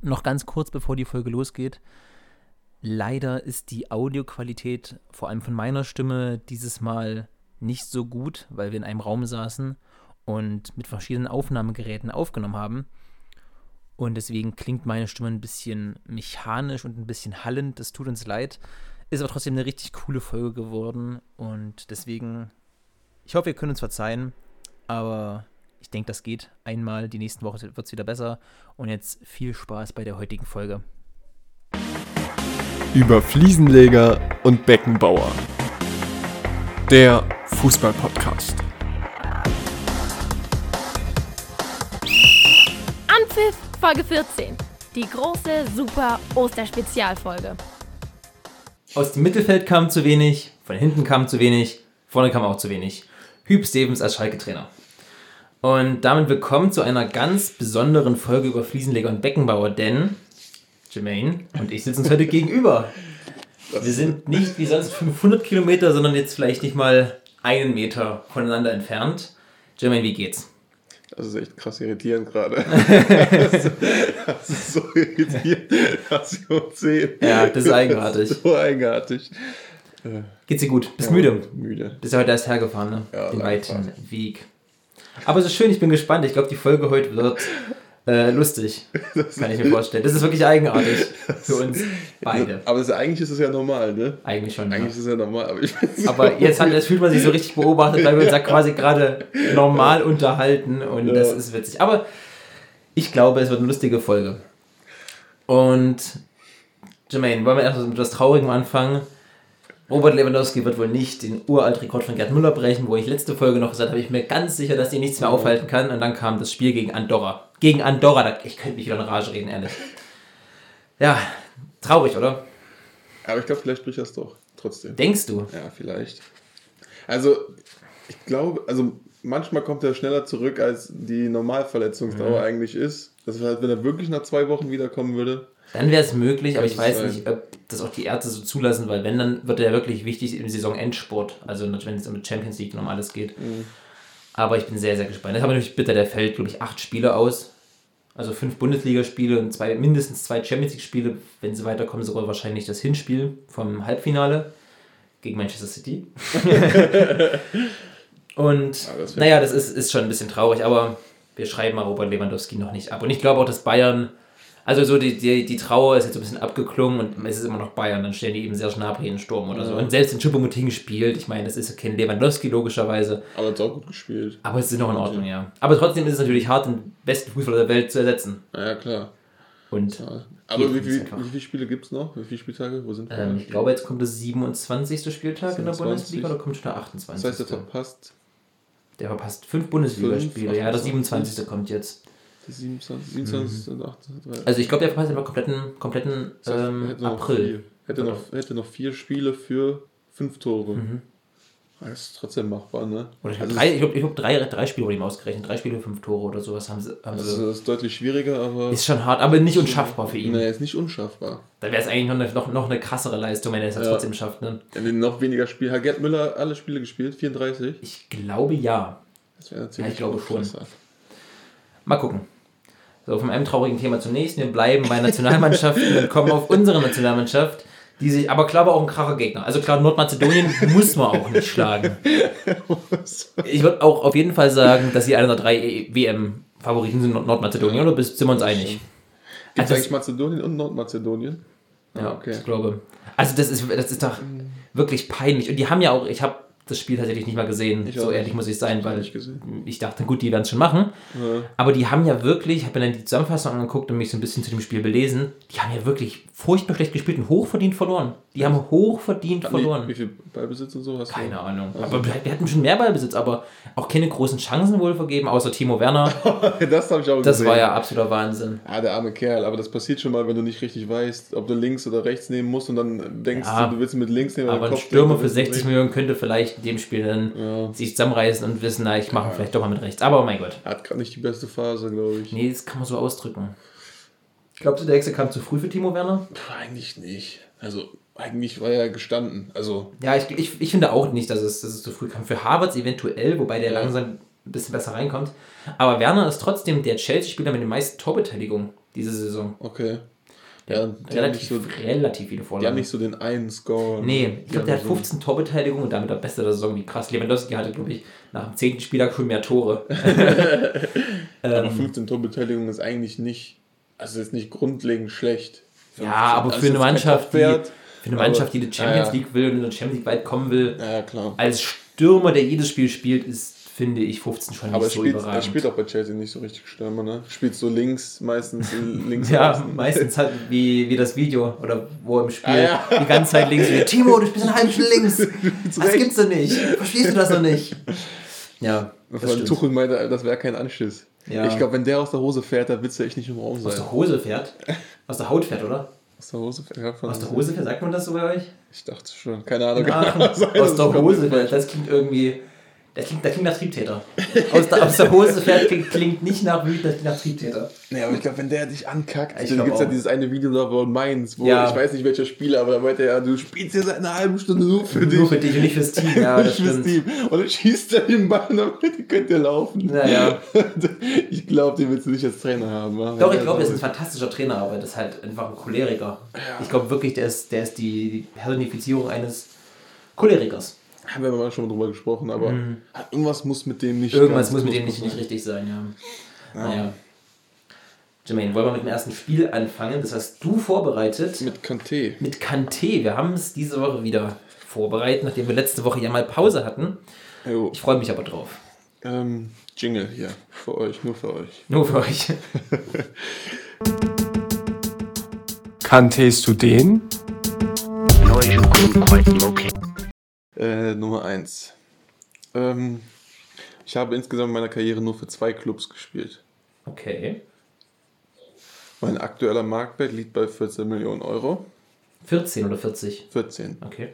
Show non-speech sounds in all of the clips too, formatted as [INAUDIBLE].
Noch ganz kurz, bevor die Folge losgeht. Leider ist die Audioqualität, vor allem von meiner Stimme, dieses Mal nicht so gut, weil wir in einem Raum saßen und mit verschiedenen Aufnahmegeräten aufgenommen haben. Und deswegen klingt meine Stimme ein bisschen mechanisch und ein bisschen hallend. Das tut uns leid. Ist aber trotzdem eine richtig coole Folge geworden. Und deswegen, ich hoffe, ihr könnt uns verzeihen. Aber ich denke, das geht einmal. Die nächsten Wochen wird es wieder besser. Und jetzt viel Spaß bei der heutigen Folge. Über Fliesenleger und Beckenbauer. Der Fußballpodcast. Anpfiff Folge 14. Die große Super Osterspezialfolge. Aus dem Mittelfeld kam zu wenig, von hinten kam zu wenig, vorne kam auch zu wenig. Hüb Stevens als Schalke-Trainer. Und damit willkommen zu einer ganz besonderen Folge über Fliesenleger und Beckenbauer, denn Jermaine und ich sitzen uns heute gegenüber. Wir sind nicht wie sonst 500 Kilometer, sondern jetzt vielleicht nicht mal einen Meter voneinander entfernt. Jermaine, wie geht's? Das ist echt krass irritierend gerade. [LAUGHS] das ist so irritierend, dass wir uns sehen. Ja, das ist eigenartig. Das ist so eigenartig. Geht's dir gut? Bist Ja, müde? Müde. Bist ja heute erst hergefahren, ne? Ja, Den weiten. Weg. Aber es ist schön, ich bin gespannt. Ich glaube, die Folge heute wird äh, lustig. Kann ich mir vorstellen. Das ist wirklich eigenartig für uns beide. Aber das, eigentlich ist es ja normal, ne? Eigentlich schon. Eigentlich Ja. ist es ja normal. Aber, ich Aber jetzt, hat, jetzt fühlt man sich so richtig beobachtet, weil wir uns ja quasi gerade normal unterhalten und Ja. das ist witzig. Aber ich glaube, es wird eine lustige Folge. Und Jermaine, wollen wir erst mit etwas Traurigem anfangen? Robert Lewandowski wird wohl nicht den Uralt-Rekord von Gerd Müller brechen, wo ich letzte Folge noch gesagt habe, ich bin mir ganz sicher, dass ihn nichts mehr aufhalten kann. Und dann kam das Spiel gegen Andorra. Gegen Andorra, da- ich könnte mich wieder in Rage reden, ehrlich. Ja, traurig, oder? aber ich glaube, vielleicht bricht das doch. Trotzdem. Denkst du? Ja, vielleicht. Also, ich glaube, also manchmal kommt er schneller zurück, als die Normalverletzungsdauer eigentlich ist. Das heißt, wenn er wirklich nach zwei Wochen wiederkommen würde, Dann wäre es möglich, aber ich weiß nicht, ob das auch die Ärzte so zulassen, weil wenn, dann wird er wirklich wichtig im Saisonendsport. Also natürlich, wenn es um die Champions League und um alles geht. Mhm. Aber ich bin sehr, sehr gespannt. Das ist aber natürlich bitter, der fällt, glaube ich, acht Spiele aus. Also fünf Bundesligaspiele und zwei, mindestens zwei Champions League-Spiele. Wenn sie weiterkommen, sogar wahrscheinlich das Hinspiel vom Halbfinale gegen Manchester City. [LAUGHS] und Ja, das naja, das ist, ist schon ein bisschen traurig, aber wir schreiben mal Robert Lewandowski noch nicht ab. Und ich glaube auch, dass Bayern, also so die, die, die Trauer ist jetzt so ein bisschen abgeklungen und es ist immer noch Bayern, dann stellen die eben sehr Gnabry in den Sturm oder so. Und selbst in Choupo-Moting spielt, ich meine, das ist kein Lewandowski logischerweise, aber hat auch gut gespielt. aber es ist noch in Ordnung, ja. Aber trotzdem ist es natürlich hart, den besten Fußballer der Welt zu ersetzen. Ja, ja, klar. Und Ja. Aber wie, wie, wie viele Spiele gibt es noch? Wie viele Spieltage? Wo sind wir? ähm, ich glaube, jetzt kommt der 27. Spieltag in der 27. Bundesliga oder kommt schon der 28. das heißt, er verpasst der verpasst fünf Bundesligaspiele. Ja, der 28. 27. kommt jetzt. Die 27, 27 und 28. Also ich glaube, der verpasst aber kompletten, kompletten Das heißt, er ähm, hätte April. Vier, hätte, noch, hätte noch vier Spiele für fünf Tore. Mhm. Das ist trotzdem machbar, ne? Oder ich also glaube, drei, ich glaub, ich glaub, drei, drei Spiele wurde ihm ausgerechnet. Drei Spiele, fünf Tore oder sowas haben sie. Haben das, sie. das ist deutlich schwieriger, aber. Ist schon hart, aber nicht unschaffbar für ihn. Nee, ist nicht unschaffbar. Da wäre es eigentlich noch eine, noch, noch eine krassere Leistung, wenn er es ja. Ja. trotzdem schafft. Ne? Er noch weniger Spiele. Hat Gerd Müller alle Spiele gespielt? 34? Ich glaube ja. Das wäre natürlich ich glaube schon. Mal gucken. So, von einem traurigen Thema zum nächsten. Wir bleiben bei Nationalmannschaften und kommen auf unsere Nationalmannschaft, die sich, aber klar war auch ein kracher Gegner. Also klar, Nordmazedonien muss man auch nicht schlagen. Ich würde auch auf jeden Fall sagen, dass sie einer der drei WM-Favoriten sind, Nord- Nordmazedonien, oder bist- sind wir uns einig? Gibt Also eigentlich Mazedonien und Nordmazedonien? Ja, okay. ich glaube. Also das ist, das ist doch wirklich peinlich. Und die haben ja auch, ich habe das Spiel tatsächlich nicht mal gesehen, Ich so ehrlich muss ich sein, Ich weil gesehen. ich dachte, gut, die werden es schon machen. Ja. Aber die haben ja wirklich, ich habe mir dann die Zusammenfassung angeguckt und mich so ein bisschen zu dem Spiel belesen, die haben ja wirklich furchtbar schlecht gespielt und hochverdient verloren. Die haben hochverdient verloren. Wie, wie viel Beibesitz und so hast Keine du? Ahnung. Also- Aber wir hatten schon mehr Ballbesitz, aber auch keine großen Chancen wohl vergeben, außer Timo Werner. [LAUGHS] das habe ich auch Das gesehen. war ja absoluter Wahnsinn. Ah, der arme Kerl, aber das passiert schon mal, wenn du nicht richtig weißt, ob du links oder rechts nehmen musst und dann denkst Ja, du, du willst mit links nehmen Aber ein Stürmer für du, 60 rechts. Millionen könnte vielleicht in dem Spiel dann Ja. sich zusammenreißen und wissen, na, ich mache vielleicht doch mal mit rechts. Aber oh mein Gott. Er hat gerade nicht die beste Phase, glaube ich. Nee, das kann man so ausdrücken. Glaubst du, der Hexe kam zu früh für Timo Werner? Puh, eigentlich nicht. Also, eigentlich war er gestanden. Also, Ja, ich, ich, ich finde auch nicht, dass es, dass es zu früh kam. Für Harvards eventuell, wobei der Ja. langsam ein bisschen besser reinkommt. Aber Werner ist trotzdem der Chelsea-Spieler mit den meisten Torbeteiligungen diese Saison. Okay. Ja, Relativ, so, relativ viele die haben Vorlagen. nicht so den einen Score. Nee, ich glaube, der hat haben so- 15 Torbeteiligung und damit der Beste der Saison. Wie krass. Lewandowski hatte, glaube ich, nach dem 10. Spieltag schon mehr Tore. [LAUGHS] [LAUGHS] Aber ähm, 15 Torbeteiligung ist eigentlich nicht, also ist nicht grundlegend schlecht. ja, aber Also für ist eine Mannschaft, die, für eine aber- Mannschaft, die die Champions Ja, ja. League will und in der Champions League weit kommen will, Ja, ja, klar. als Stürmer, der jedes Spiel spielt, ist, finde ich, 15 schon Aber nicht er so spielt, er überragend. spielt auch bei Chelsea nicht so richtig Stürmer, ne? Spielt so links, meistens [LAUGHS] links. Ja, außen. meistens halt wie, wie das Video oder wo im Spiel Ah, ja. die ganze Zeit links. Timo, du spielst einen halben Stunde links. [LAUGHS] Das gibt's doch nicht. Verstehst du das noch nicht? Ja, stimmt. Tuchel meinte, das wäre kein Anschiss. Ja. Ich glaube, wenn der aus der Hose fährt, dann willst du echt nicht im Raum Aus sein. der Hose fährt? Aus der Haut fährt, oder? Aus der Hose fährt? Aus der Hose fährt, sagt man das so bei euch? Ich dachte schon, keine Ahnung. [LAUGHS] Sein, Aus der Hose fährt, das klingt irgendwie. Das klingt, das klingt nach Triebtäter. Aus der, aus der Hose fährt klingt, klingt nicht nach wütend, das klingt nach Triebtäter. Nee, aber ich glaube, wenn der dich ankackt, Ich dann gibt es ja dieses eine Video da von Mainz, wo Ja. ich weiß nicht welcher Spieler, aber da meinte er, du spielst hier seit einer halben Stunde nur für dich. Nur für dich und nicht fürs Team, ja, [LAUGHS] das Fürs. Team. Und dann schießt er den Ball, damit könnt ihr laufen. Naja. [LAUGHS] Ich glaube, den willst du nicht als Trainer haben. Doch, ich Ja, glaube, er ist ein fantastischer Trainer, aber das ist halt einfach ein Choleriker. Ich glaube wirklich, der ist, der ist die Personifizierung eines Cholerikers. Haben wir mal schon drüber gesprochen, aber irgendwas muss mit dem nicht. Mhm. Irgendwas ganz muss mit dem nicht, nicht richtig sein, ja. Naja. Jermaine, wollen wir mit dem ersten Spiel anfangen? Das hast du vorbereitet Mit Kanté. mit Kanté. Wir haben es diese Woche wieder vorbereitet, nachdem wir letzte Woche ja mal Pause hatten. Jo. Ich freue mich aber drauf. Ähm, Jingle hier. Für euch, nur für euch. Nur für euch. Kanntest du den? noise you couldn't quite locate. Äh, Nummer 1. Ähm, ich habe insgesamt in meiner Karriere nur für zwei Clubs gespielt. Okay. Mein aktueller Marktwert liegt bei 14 Millionen Euro. 14 oder 40? 14. Okay.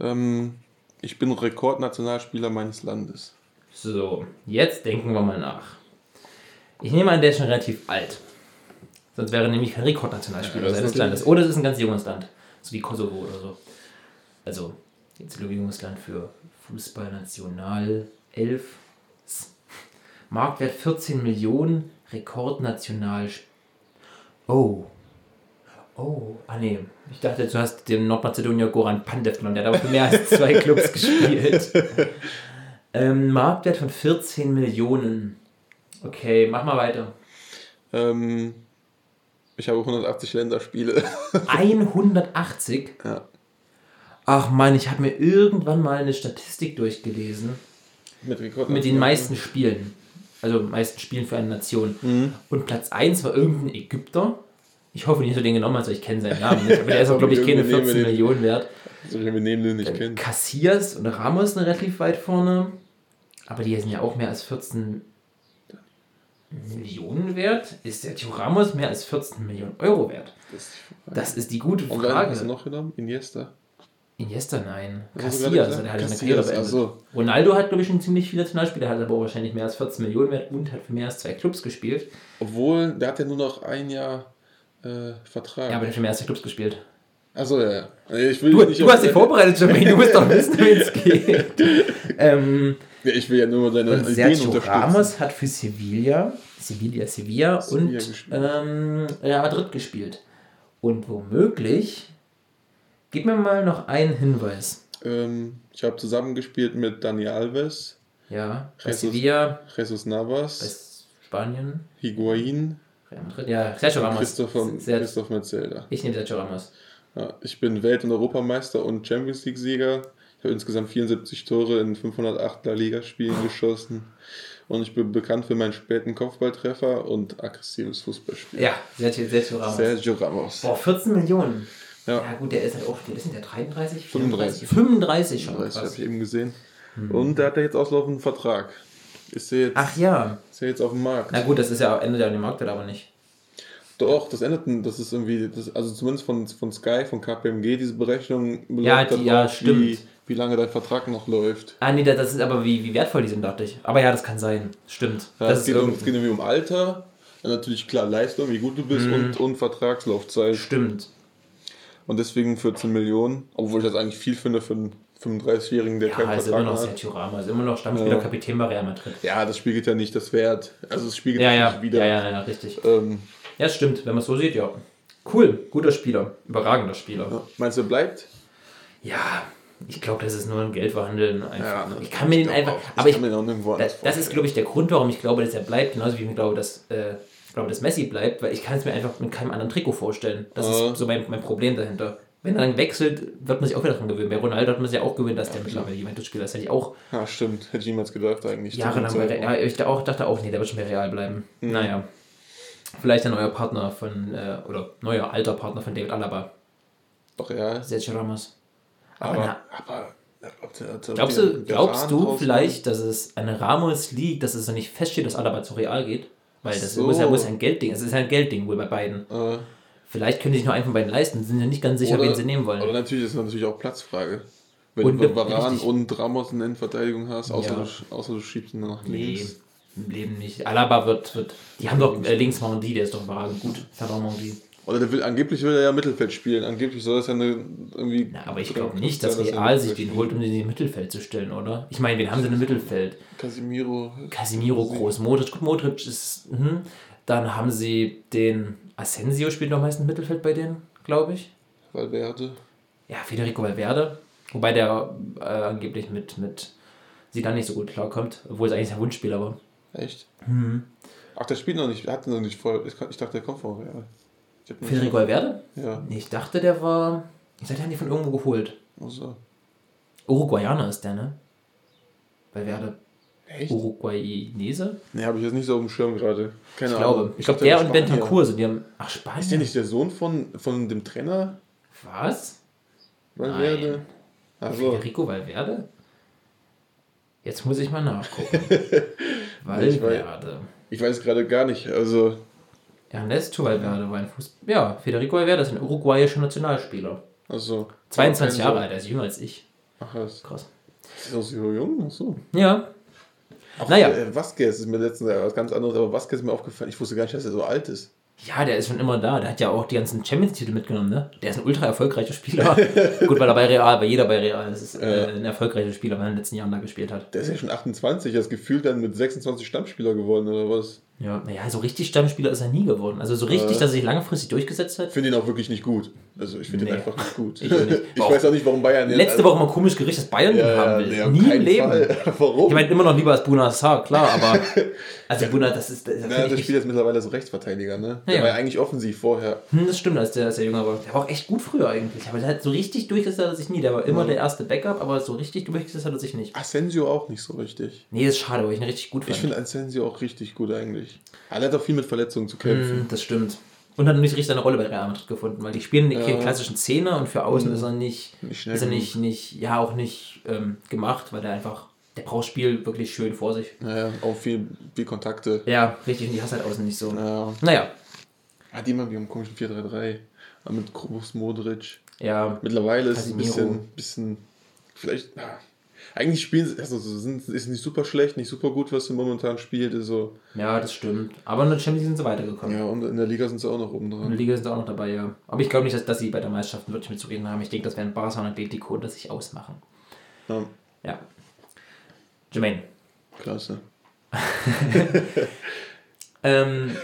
Ähm, ich bin Rekordnationalspieler meines Landes. So, jetzt denken wir mal nach. Ich nehme an, der ist schon relativ alt. Sonst wäre er nämlich kein Rekordnationalspieler Ja, seines Landes. Oder es ist ein ganz junges Land. So wie Kosovo oder so. Also, jetzt ein junges Land für Fußballnational 11. Marktwert 14 Millionen, Rekordnational. Oh. Oh, ah nee. Ich dachte, du hast den Nordmazedonier Goran Pandev genommen. Der hat aber für mehr als zwei Clubs [LAUGHS] gespielt. Ähm, Marktwert von 14 Millionen. Okay, mach mal weiter. Ähm, ich habe 180 Länderspiele. 180? ja. Ach man, ich habe mir irgendwann mal eine Statistik durchgelesen Mit, mit den meisten Spielen. Also meisten Spielen für eine Nation. Mhm. Und Platz 1 war irgendein Ägypter. Ich hoffe nicht, dass du den genommen hast, weil ich kenne seinen Namen nicht. Aber der ist auch, glaube ich, keine Irgendwie nehmen wir 14 den. Millionen wert. Also, wir nehmen den nicht kennen. Cassias und Ramos sind relativ weit vorne. Aber die sind ja auch mehr als 14 Millionen wert. Ist der Tio Ramos mehr als 14 Millionen Euro wert? Das ist die Frage. Das ist die gute Und wer Frage. hast du noch genommen? Iniesta? Iniesta, nein. Gerade also der hat seine Karriere Casillas, beendet. ach so. Ronaldo hat, glaube ich, schon ziemlich viele Nationalspiele, hat aber auch wahrscheinlich mehr als 14 Millionen wert und hat für mehr als zwei Clubs gespielt. Obwohl, der hat ja nur noch ein Jahr äh, Vertrag. Ja, aber der hat für mehr als zwei Clubs gespielt. Achso, ja, ja. Ich will Du, nicht du hast dich vorbereitet, Jermaine, du musst doch [LAUGHS] wissen, wie es geht. ähm, Ja, ich will ja nur seine und Ideen Sergio unterstützen. Ramos hat für Sevilla, Sevilla, Sevilla, Sevilla und ähm, Madrid gespielt. Und womöglich, gib mir mal noch einen Hinweis. Ähm, ich habe zusammengespielt mit Dani Alves, Ja, bei Jesus. Sevilla, Jesus bei Navas, Spanien, Higuain, ja, Sergio Ramos. Christopher, Ser- Christoph Metzelder. Ich nehme Sergio Ramos. Ja, ich bin Welt- und Europameister und Champions League-Sieger. Ich habe insgesamt 74 Tore in 508 La Liga-Spielen geschossen. Und ich bin bekannt für meinen späten Kopfballtreffer und aggressives Fußballspiel. Ja, Sergio, Sergio Ramos. Sergio Ramos. Boah, 14 Millionen. Ja. Ja, gut, der ist halt auch, der ist der 33? 35. 35 schon. 30 habe ich eben gesehen. Und der hat ja jetzt auslaufenden Vertrag. Ist er jetzt, Ach ja. ist er jetzt auf dem Markt? Na gut, das ist ja Ende der Marktwert aber nicht. Doch, das ändert, das ist irgendwie, das, also zumindest von, von Sky, von KPMG, diese Berechnung Ja, die- ja, stimmt. Wie, wie lange dein Vertrag noch läuft. Ah, nee, das ist aber wie, wie wertvoll die sind, dachte ich. Aber ja, das kann sein. Stimmt. Ja, das es, ist geht um, es irgendwie. geht irgendwie um Alter, dann natürlich klar Leistung, wie gut du bist Mhm. und, und Vertragslaufzeit. Stimmt. Und deswegen 14 Millionen, obwohl ich das eigentlich viel finde für einen 35-Jährigen, der Ja, keinen ist immer Vertrag noch hat. Sergio Ramos. Immer noch Stammspieler, Ja. Kapitän bei Real Madrid. Ja, das spiegelt ja nicht das Wert. Also es spiegelt Ja, ja, nicht wieder. ja, ja, ja, richtig. Ähm, Ja, stimmt, wenn man es so sieht, ja. Cool, guter Spieler, überragender Spieler. Ja. Meinst du, er bleibt? Ja, ich glaube, das ist nur ein Geldverhandeln. Einfach. Ja, ich kann mir den einfach. auch. Aber ich, das, das ist, glaube ich, der Grund, warum ich glaube, dass er bleibt. Genauso wie ich glaube, dass, äh, ich glaube, dass Messi bleibt, weil ich kann es mir einfach mit keinem anderen Trikot vorstellen. Das Ja. ist so mein, mein Problem dahinter. Wenn er dann wechselt, wird man sich auch wieder dran gewöhnen. Bei Ronaldo hat man sich ja auch gewöhnt, dass der mittlerweile Juventus-Spieler ist. Hätte ich auch Ja, stimmt. Hätte ich niemals gedacht eigentlich. jahrelang bei Real. Ja, ich da auch, dachte auch, nee, der wird schon bei Real bleiben. Mhm. Naja. Vielleicht ein neuer Partner von, äh, oder neuer alter Partner von David Alaba, Doch, ja. Sergio Ramos. Aber, Aber, na, aber glaubst du, glaubst du vielleicht, dass es an Ramos liegt, dass es noch nicht feststeht, dass Alaba zu Real geht? Weil das so. muss ja muss ja ein Geldding. Es ist ja ein Geldding wohl bei beiden. Äh, Vielleicht können die sich nur einen von beiden leisten, sind ja nicht ganz sicher, wen sie nehmen wollen. Oder natürlich ist es natürlich auch Platzfrage. Wenn Und du Varan richtig. und Ramos in der Innenverteidigung hast, außer, Ja. du, außer du schiebst ihn nach Nee, links. im Leben nicht. Alaba wird, wird die haben doch äh, links Mondi, der ist doch überragend gut. Ferran Mondi. Oder der will, angeblich will er ja Mittelfeld spielen. Angeblich soll das ja eine, irgendwie. Na, aber ich glaube nicht, dass Real sich den holt, um den in Mittelfeld zu stellen, oder? Ich meine, wen haben sie im Mittelfeld? Casimiro. Casimiro groß, Modric, Modric ist, mhm. Dann haben sie den Asensio spielt noch meistens im Mittelfeld bei denen, glaube ich. Valverde. Ja, Federico Valverde. Wobei der äh, angeblich mit, mit Zidane nicht so gut klarkommt, obwohl es eigentlich sein Wunschspieler war. Echt? Mhm. Ach, der spielt noch nicht. Hat noch nicht voll. Ich, ich dachte, der kommt von Real. Federico Valverde? Ja. Nee, Ich dachte, der war. Ich dachte, der hat die von irgendwo geholt. Also. Uruguayaner ist der, ne? Valverde. Echt? Uruguayanese? Nee, habe ich jetzt nicht so auf dem Schirm gerade. Keine Ich glaube. Ahnung. Ich glaube, der wäre und. Bentancur sind die haben. Ach, Spanien. Ist der nicht der Sohn von, von dem Trainer? Was? Valverde? Also. Federico Valverde? Jetzt muss ich mal nachgucken. [LAUGHS] Ich weiß- Valverde. Ich weiß gerade gar nicht. Also. Ernesto Valverde war ein Fußball. Ja, Federico Valverde ist ein uruguayischer Nationalspieler. Also. 22 kein Jahre Sohn. alt, er ist jünger als ich. Ach was. Krass. Ist auch so jung? Ach so. Ja. Auch, Naja. Äh, Vasquez ist mir letztens was ganz anderes, aber Vasquez ist mir aufgefallen. Ich wusste gar nicht, dass er so alt ist. Ja, der ist schon immer da. Der hat ja auch die ganzen Champions-Titel mitgenommen, ne? Der ist ein ultra erfolgreicher Spieler. [LAUGHS] Gut, weil er bei Real, bei jeder bei Real, das ist äh, ein erfolgreicher Spieler, weil er in den letzten Jahren da gespielt hat. Der ist ja schon 28, er ist gefühlt dann mit 26 Stammspieler geworden oder was. Ja, naja, so richtig Stammspieler ist er nie geworden. Also so richtig, Äh. dass er sich langfristig durchgesetzt hat. Ich finde ihn auch wirklich nicht gut. Also ich finde Nee. ihn einfach nicht gut. Ich nicht. [LAUGHS] ich weiß auch nicht, warum Bayern jetzt- Letzte Woche mal komisch Gerücht, dass Bayern ja, haben ja, will. auf nie im Leben. Fall. [LAUGHS] Warum? Ich meine, immer noch lieber als Bunassar, klar, aber. [LAUGHS] Also Buna, das ist. Das, Na, der ich spielt jetzt mittlerweile so Rechtsverteidiger, ne? Der Ja. war ja eigentlich offensiv vorher. Hm, das stimmt, als der, als der jünger war. Der war auch echt gut früher eigentlich. Aber der hat so richtig durchgesetzt hat er sich nie. Der war immer der erste Backup, aber so richtig durchgesetzt hat er sich nicht. Asensio auch nicht so richtig. Nee, ist schade, weil ich ihn richtig gut fand. Ich finde Asensio auch richtig gut eigentlich. Aber er hat auch viel mit Verletzungen zu kämpfen. Hm, das stimmt. Und hat nicht richtig seine Rolle bei Real Madrid gefunden, weil die spielen Ja. Hm. klassischen Zehner und für außen ist er nicht, Nicht ist er nicht, nicht, ja auch nicht ähm, gemacht, weil der einfach, der braucht Spiel wirklich schön vor sich. Naja, auch viel, viel Kontakte. Ja, richtig, und die hast halt außen nicht so. Ja. Naja, Hat jemand wie im komischen 4-3-3. Aber Mit Krobus Modric. ja, Mittlerweile ist es ein bisschen, bisschen vielleicht. ah, eigentlich spielen sie, also sie sind, ist nicht super schlecht, nicht super gut, was sie momentan spielt. Ist so, ja, das stimmt. Aber in der Champions League sind sie weitergekommen. ja, und in der Liga sind sie auch noch oben In der dran. Liga sind sie auch noch dabei, ja. Aber ich glaube nicht, dass, dass sie bei der Meisterschaft wirklich mitzureden haben. Ich denke, das werden Barca und Atletico das sich ausmachen. Ja, Ja. Jermaine, klasse. [LAUGHS] ähm,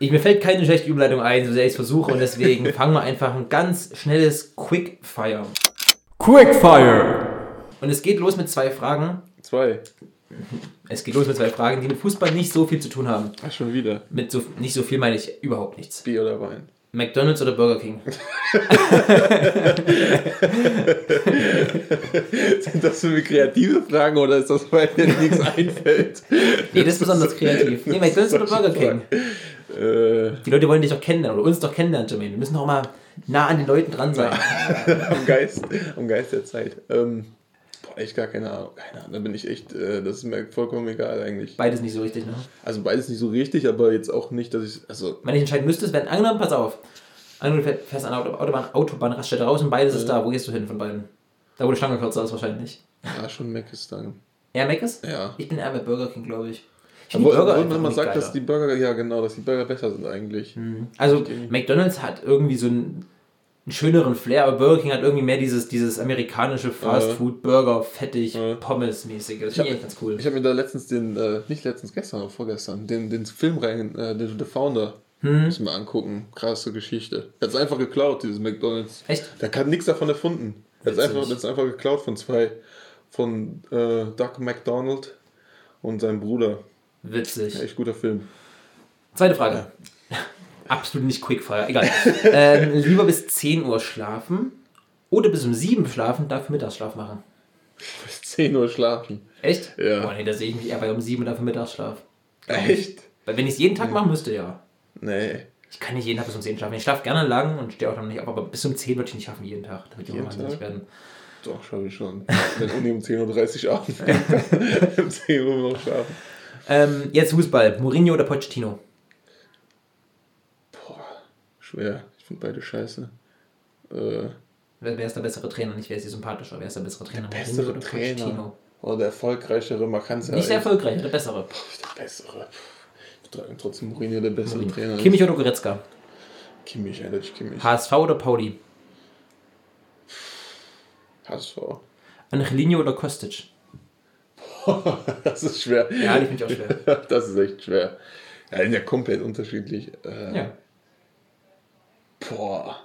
ich, mir fällt keine schlechte Überleitung ein, so sehr ich es versuche und deswegen [LAUGHS] fangen wir einfach ein ganz schnelles Quickfire. Quickfire. Und es geht los mit zwei Fragen. Zwei. Es geht los mit zwei Fragen, die mit Fußball nicht so viel zu tun haben. Ach, schon wieder. Mit so, nicht so viel meine ich überhaupt nichts. Bier oder Wein. McDonalds oder Burger King? Sind das für mich kreative Fragen oder ist das, weil dir nichts einfällt? Nee, das ist besonders kreativ. Nee, McDonalds oder Burger King? Äh, Die Leute wollen dich doch kennenlernen oder uns doch kennenlernen, Jermaine. Wir müssen doch mal nah an den Leuten dran sein. am, Geist, am Geist der Zeit. Ähm, boah, echt gar keine Ahnung. Keine Ahnung. Da bin ich echt, äh, das ist mir vollkommen egal eigentlich. Beides nicht so richtig, ne? Also beides nicht so richtig, aber jetzt auch nicht, dass ich. Also, Wenn ich entscheiden müsste, wenn angenommen, pass auf, angenommen, du fährst an der Auto- Autobahn, Autobahnraststätte raus und beides ist da. Wo gehst du hin von beiden? Da, wo die Schlange kürzer ist wahrscheinlich. ja, schon Mac ist dann. Er Meckes? Ja. Ich bin eher bei Burger King, glaube ich. Ich die Burger wenn einfach man sagt, geiler. dass die Burger, ja genau, dass die Burger besser sind eigentlich. Also McDonalds hat irgendwie so einen, einen schöneren Flair, aber Burger King hat irgendwie mehr dieses, dieses amerikanische Fast Food, Burger, fettig, Ja. Pommes-mäßige. Das finde ich ganz cool. Ich habe mir da letztens den, äh, nicht letztens, gestern oder vorgestern, den, den Film rein, äh, den The Founder. Müssen wir angucken. Krasse Geschichte. Er hat es einfach geklaut, dieses McDonalds. Echt? Der hat nichts davon erfunden. Er hat es einfach, ist einfach geklaut von zwei, von äh, Doug McDonald und seinem Bruder. Witzig. Echt guter Film. Zweite Frage. Absolut nicht Quickfire, egal. [LAUGHS] ähm, lieber bis 10 Uhr schlafen oder bis um 7 schlafen, dafür Mittagsschlaf machen. Bis 10 Uhr schlafen. Echt? Ja. Boah, nee, da sehe ich mich eher bei um 7 und dafür Mittagsschlaf. Echt? Weil wenn ich es jeden Tag machen müsste, ja. Nee. Ich kann nicht jeden Tag bis um 10 schlafen. Ich schlafe gerne lang und stehe auch dann nicht auf, aber bis um 10 würde ich nicht schaffen jeden Tag. Da würde ich auch wahnsinnig werden. Doch, schaffe ich schon. Wenn Uni um 10.30 Uhr anfängt, [LAUGHS] [LAUGHS] um 10 Uhr noch schlafen. Ähm, jetzt Fußball. Mourinho oder Pochettino? Boah, schwer. Ich finde beide scheiße. Äh, Wer, ist der bessere Trainer? Nicht wer ist die sympathischer? Wer ist der bessere Trainer? bessere oder Trainer. Oder der erfolgreichere, man kann es ja. Nicht der echt- erfolgreiche, der bessere. Der bessere. Trotzdem Mourinho der bessere Trainer. Kimmich oder Goretzka? Kimmich, eindeutig Kimmich. HSV oder Pauli? HSV. Angelino oder Kostic? [LAUGHS] Das ist schwer. Ja, die finde ich auch schwer. [LAUGHS] Das ist echt schwer. Ja, die sind ja komplett unterschiedlich. Äh, Ja. Boah.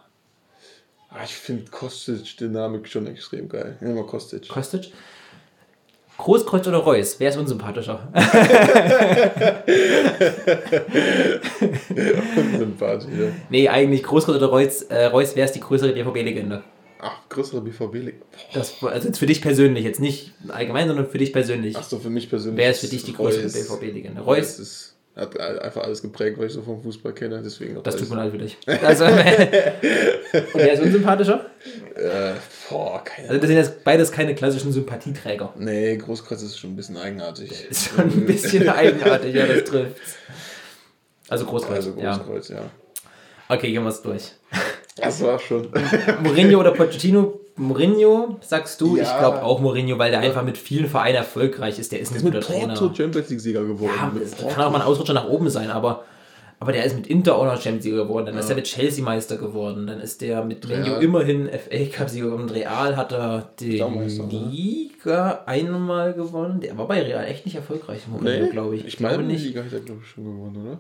Ah, ich finde Kostic-Dynamik schon extrem geil. Nehmen wir Kostic. Kostic? Großkreuz oder Reus? Wer ist unsympathischer? [LAUGHS] Sympathisch, ja. nee, eigentlich Großkreuz oder Reus. Äh, Reus, wer ist die größere BVB-Legende? Ach, größere BVB. Das, also jetzt für dich persönlich, jetzt nicht allgemein, sondern für dich persönlich. Achso, für mich persönlich. Wer ist für dich die größere. BVB-Legende? Reus Reus? ist, hat einfach alles geprägt, was ich so vom Fußball kenne. Deswegen Das tut mir leid für dich. [LAUGHS] Also, [LAUGHS] und wer ist unsympathischer? Äh, boah, keine Also das sind jetzt beides keine klassischen Sympathieträger. Nee, Großkreuz ist schon ein bisschen eigenartig. Ist schon ein bisschen [LAUGHS] eigenartig, ja, das trifft. Also Großkreuz, Also ja. Großkreuz, ja. Okay, gehen wir es durch. Das war schon. Mourinho oder Pochettino? Mourinho, sagst du? Ja. Ich glaube auch Mourinho, weil der einfach mit vielen Vereinen erfolgreich ist. Der ist ein mit guter Trainer. Porto Champions League Sieger geworden. Ja, mit das kann auch mal ein Ausrutscher nach oben sein, aber, aber der ist mit Inter auch noch Champions League geworden. Dann ist er mit Chelsea Meister geworden. Dann ist der mit Ja. immerhin FA Cup Sieger geworden. Real hat er die ne? Liga einmal gewonnen. Der war bei Real echt nicht erfolgreich, Mourinho, Nee, glaube ich. Ich meine, glaube die nicht. Liga hat er, glaube ich, schon gewonnen, oder?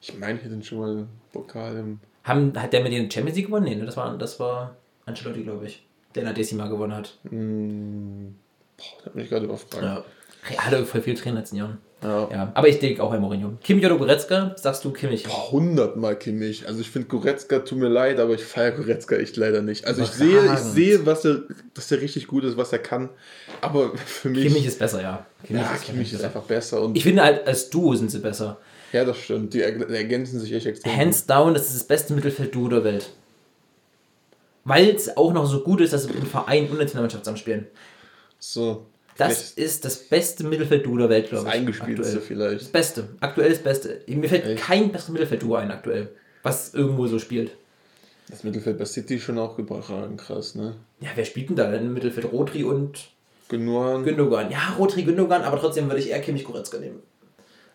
Ich meine, hier sind schon mal Pokal im. Haben, hat der mit den Champions League gewonnen? Nee, ne? das war, das war Ancelotti, glaube ich. Der in der Decima gewonnen hat. Hm, boah, da bin ich gerade überfragt. Ja. Real hat voll viel Trainer in den letzten Jahren. Ja. Ja, aber ich denke auch bei Mourinho. Kimmich oder Goretzka? Sagst du Kimmich? Boah, 100 Mal Kimmich. Also ich finde Goretzka, tut mir leid, aber ich feiere Goretzka echt leider nicht. Also ich sehe, ich sehe, was er, dass er richtig gut ist, was er kann. Aber für mich. Kimmich ist besser, ja. ja, ist Kimmich ist einfach besser. Und Ich finde halt, als Duo sind sie besser. ja, das stimmt. Die erg- ergänzen sich echt extrem. Hands down, das ist das beste Mittelfeld-Duo der Welt. Weil es auch noch so gut ist, dass sie im Verein und in der Nationalmannschaft zusammenspielen. So. Das ist das beste Mittelfeld-Duo der Welt, glaube das ich. eingespielteste aktuell. vielleicht. Das Beste. Aktuell das Beste. Mir fällt Echt? kein besseres Mittelfeld-Duo ein aktuell, was irgendwo so spielt. Das Mittelfeld bei City schon auch überragend krass, ne? Ja, wer spielt denn da denn im Mittelfeld? Rodri und Gündogan. Gündogan. Ja, Rodri, Gündogan, aber trotzdem würde ich eher Kimmich Goretzka nehmen.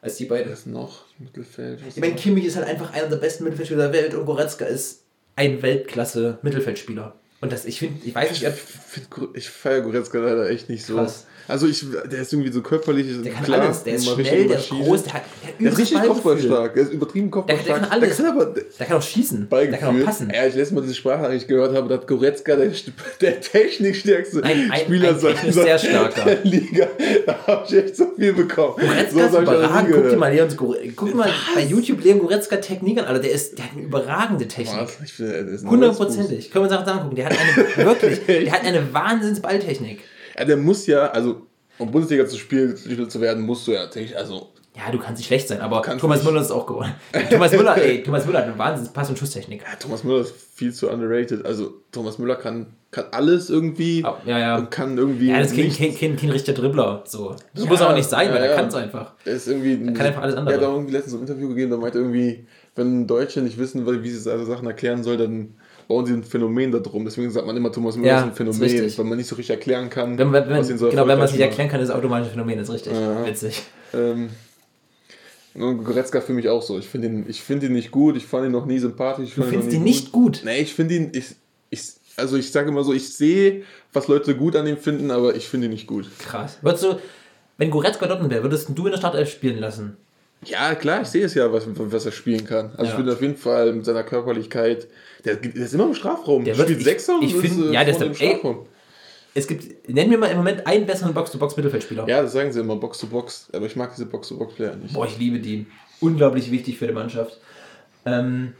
Als die beiden. Ist noch Mittelfeld? Was Ich meine, Kimmich ist halt einfach einer der besten Mittelfeldspieler der Welt und Goretzka ist ein Weltklasse-Mittelfeldspieler. Und das, ich finde, ich weiß nicht, ich, ich feiere Goretzka leider echt nicht so. Krass. Also ich, der ist irgendwie so körperlich. der kann klar, alles. Der ist schnell, der ist groß, der hat, der hat Der ist richtig kopfballstark. Der ist übertrieben kopfballstark. Der kann alles. Der kann aber Der kann auch schießen. Ballgefühl. Der kann auch passen. Ja, ich letztes Mal diese Sprachnachricht gehört habe, dass Goretzka der, [LAUGHS] der technikstärkste Ein- ein- Spieler ein sein sehr starker. der Liga. [LAUGHS] Da habe ich echt so viel bekommen. Goretzka ist noch nie überragend. Guck dir mal Leons Guck mal bei YouTube Leon Goretzka Technik an, Alter. Der, ist, der hat eine überragende Technik. Ist Hundertprozentig. Können wir uns auch angucken. Der hat eine, [LAUGHS] wirklich, der hat eine Wahnsinns-Balltechnik. Ja, der muss ja, also um Bundesliga zu spielen zu werden, musst du ja technisch, also Ja, du kannst nicht schlecht sein, aber Thomas nicht. Müller ist auch gewonnen. [LAUGHS] Thomas Müller, ey, Thomas Müller hat eine Wahnsinns Pass- und Schusstechnik. ja, Thomas Müller ist viel zu underrated. Also Thomas Müller kann, kann alles irgendwie Ah, Ja, ja. und kann irgendwie Ja, das ist kein, kein, kein, richtiger Dribbler. So. Das Ja, muss er auch nicht sein, weil er kann es einfach. Der ist irgendwie. kann einfach alles andere. Er hat auch irgendwie letztens so ein Interview gegeben, da meinte irgendwie, wenn Deutsche nicht wissen, wie sie also Sachen erklären soll, dann bauen sie ein Phänomen da drum. Deswegen sagt man immer, Thomas Müller Ja, ist ein ist Phänomen, richtig. weil man nicht so richtig erklären kann, Wenn, wenn, was ihn so genau, wenn man es nicht erklären kann, ist es automatisch ein Phänomen, das ist richtig. Ja. Witzig. Ähm, und Goretzka für mich auch so. Ich finde ihn, ich find ihn nicht gut, ich fand ihn noch nie sympathisch. Du findest ihn nicht gut. Nee, ich finde ihn, ich, ich, also ich sage immer so, ich sehe, was Leute gut an ihm finden, aber ich finde ihn nicht gut. Krass. Würdest du, wenn Goretzka dort wäre, würdest du in der Startelf spielen lassen? Ja, klar, ich sehe es ja, was, was er spielen kann. Also Ja. ich finde auf jeden Fall mit seiner Körperlichkeit, der, der ist immer im Strafraum. Der spielt Sechser und ich ist, find- äh, ja, der ist vorne der- ey, Es gibt, nenn mir mal im Moment einen besseren Box-to-Box-Mittelfeldspieler. Ja, das sagen sie immer, Box to Box. Aber ich mag diese Box to Box Player nicht. Boah, ich liebe die. Unglaublich wichtig für die Mannschaft. Ähm,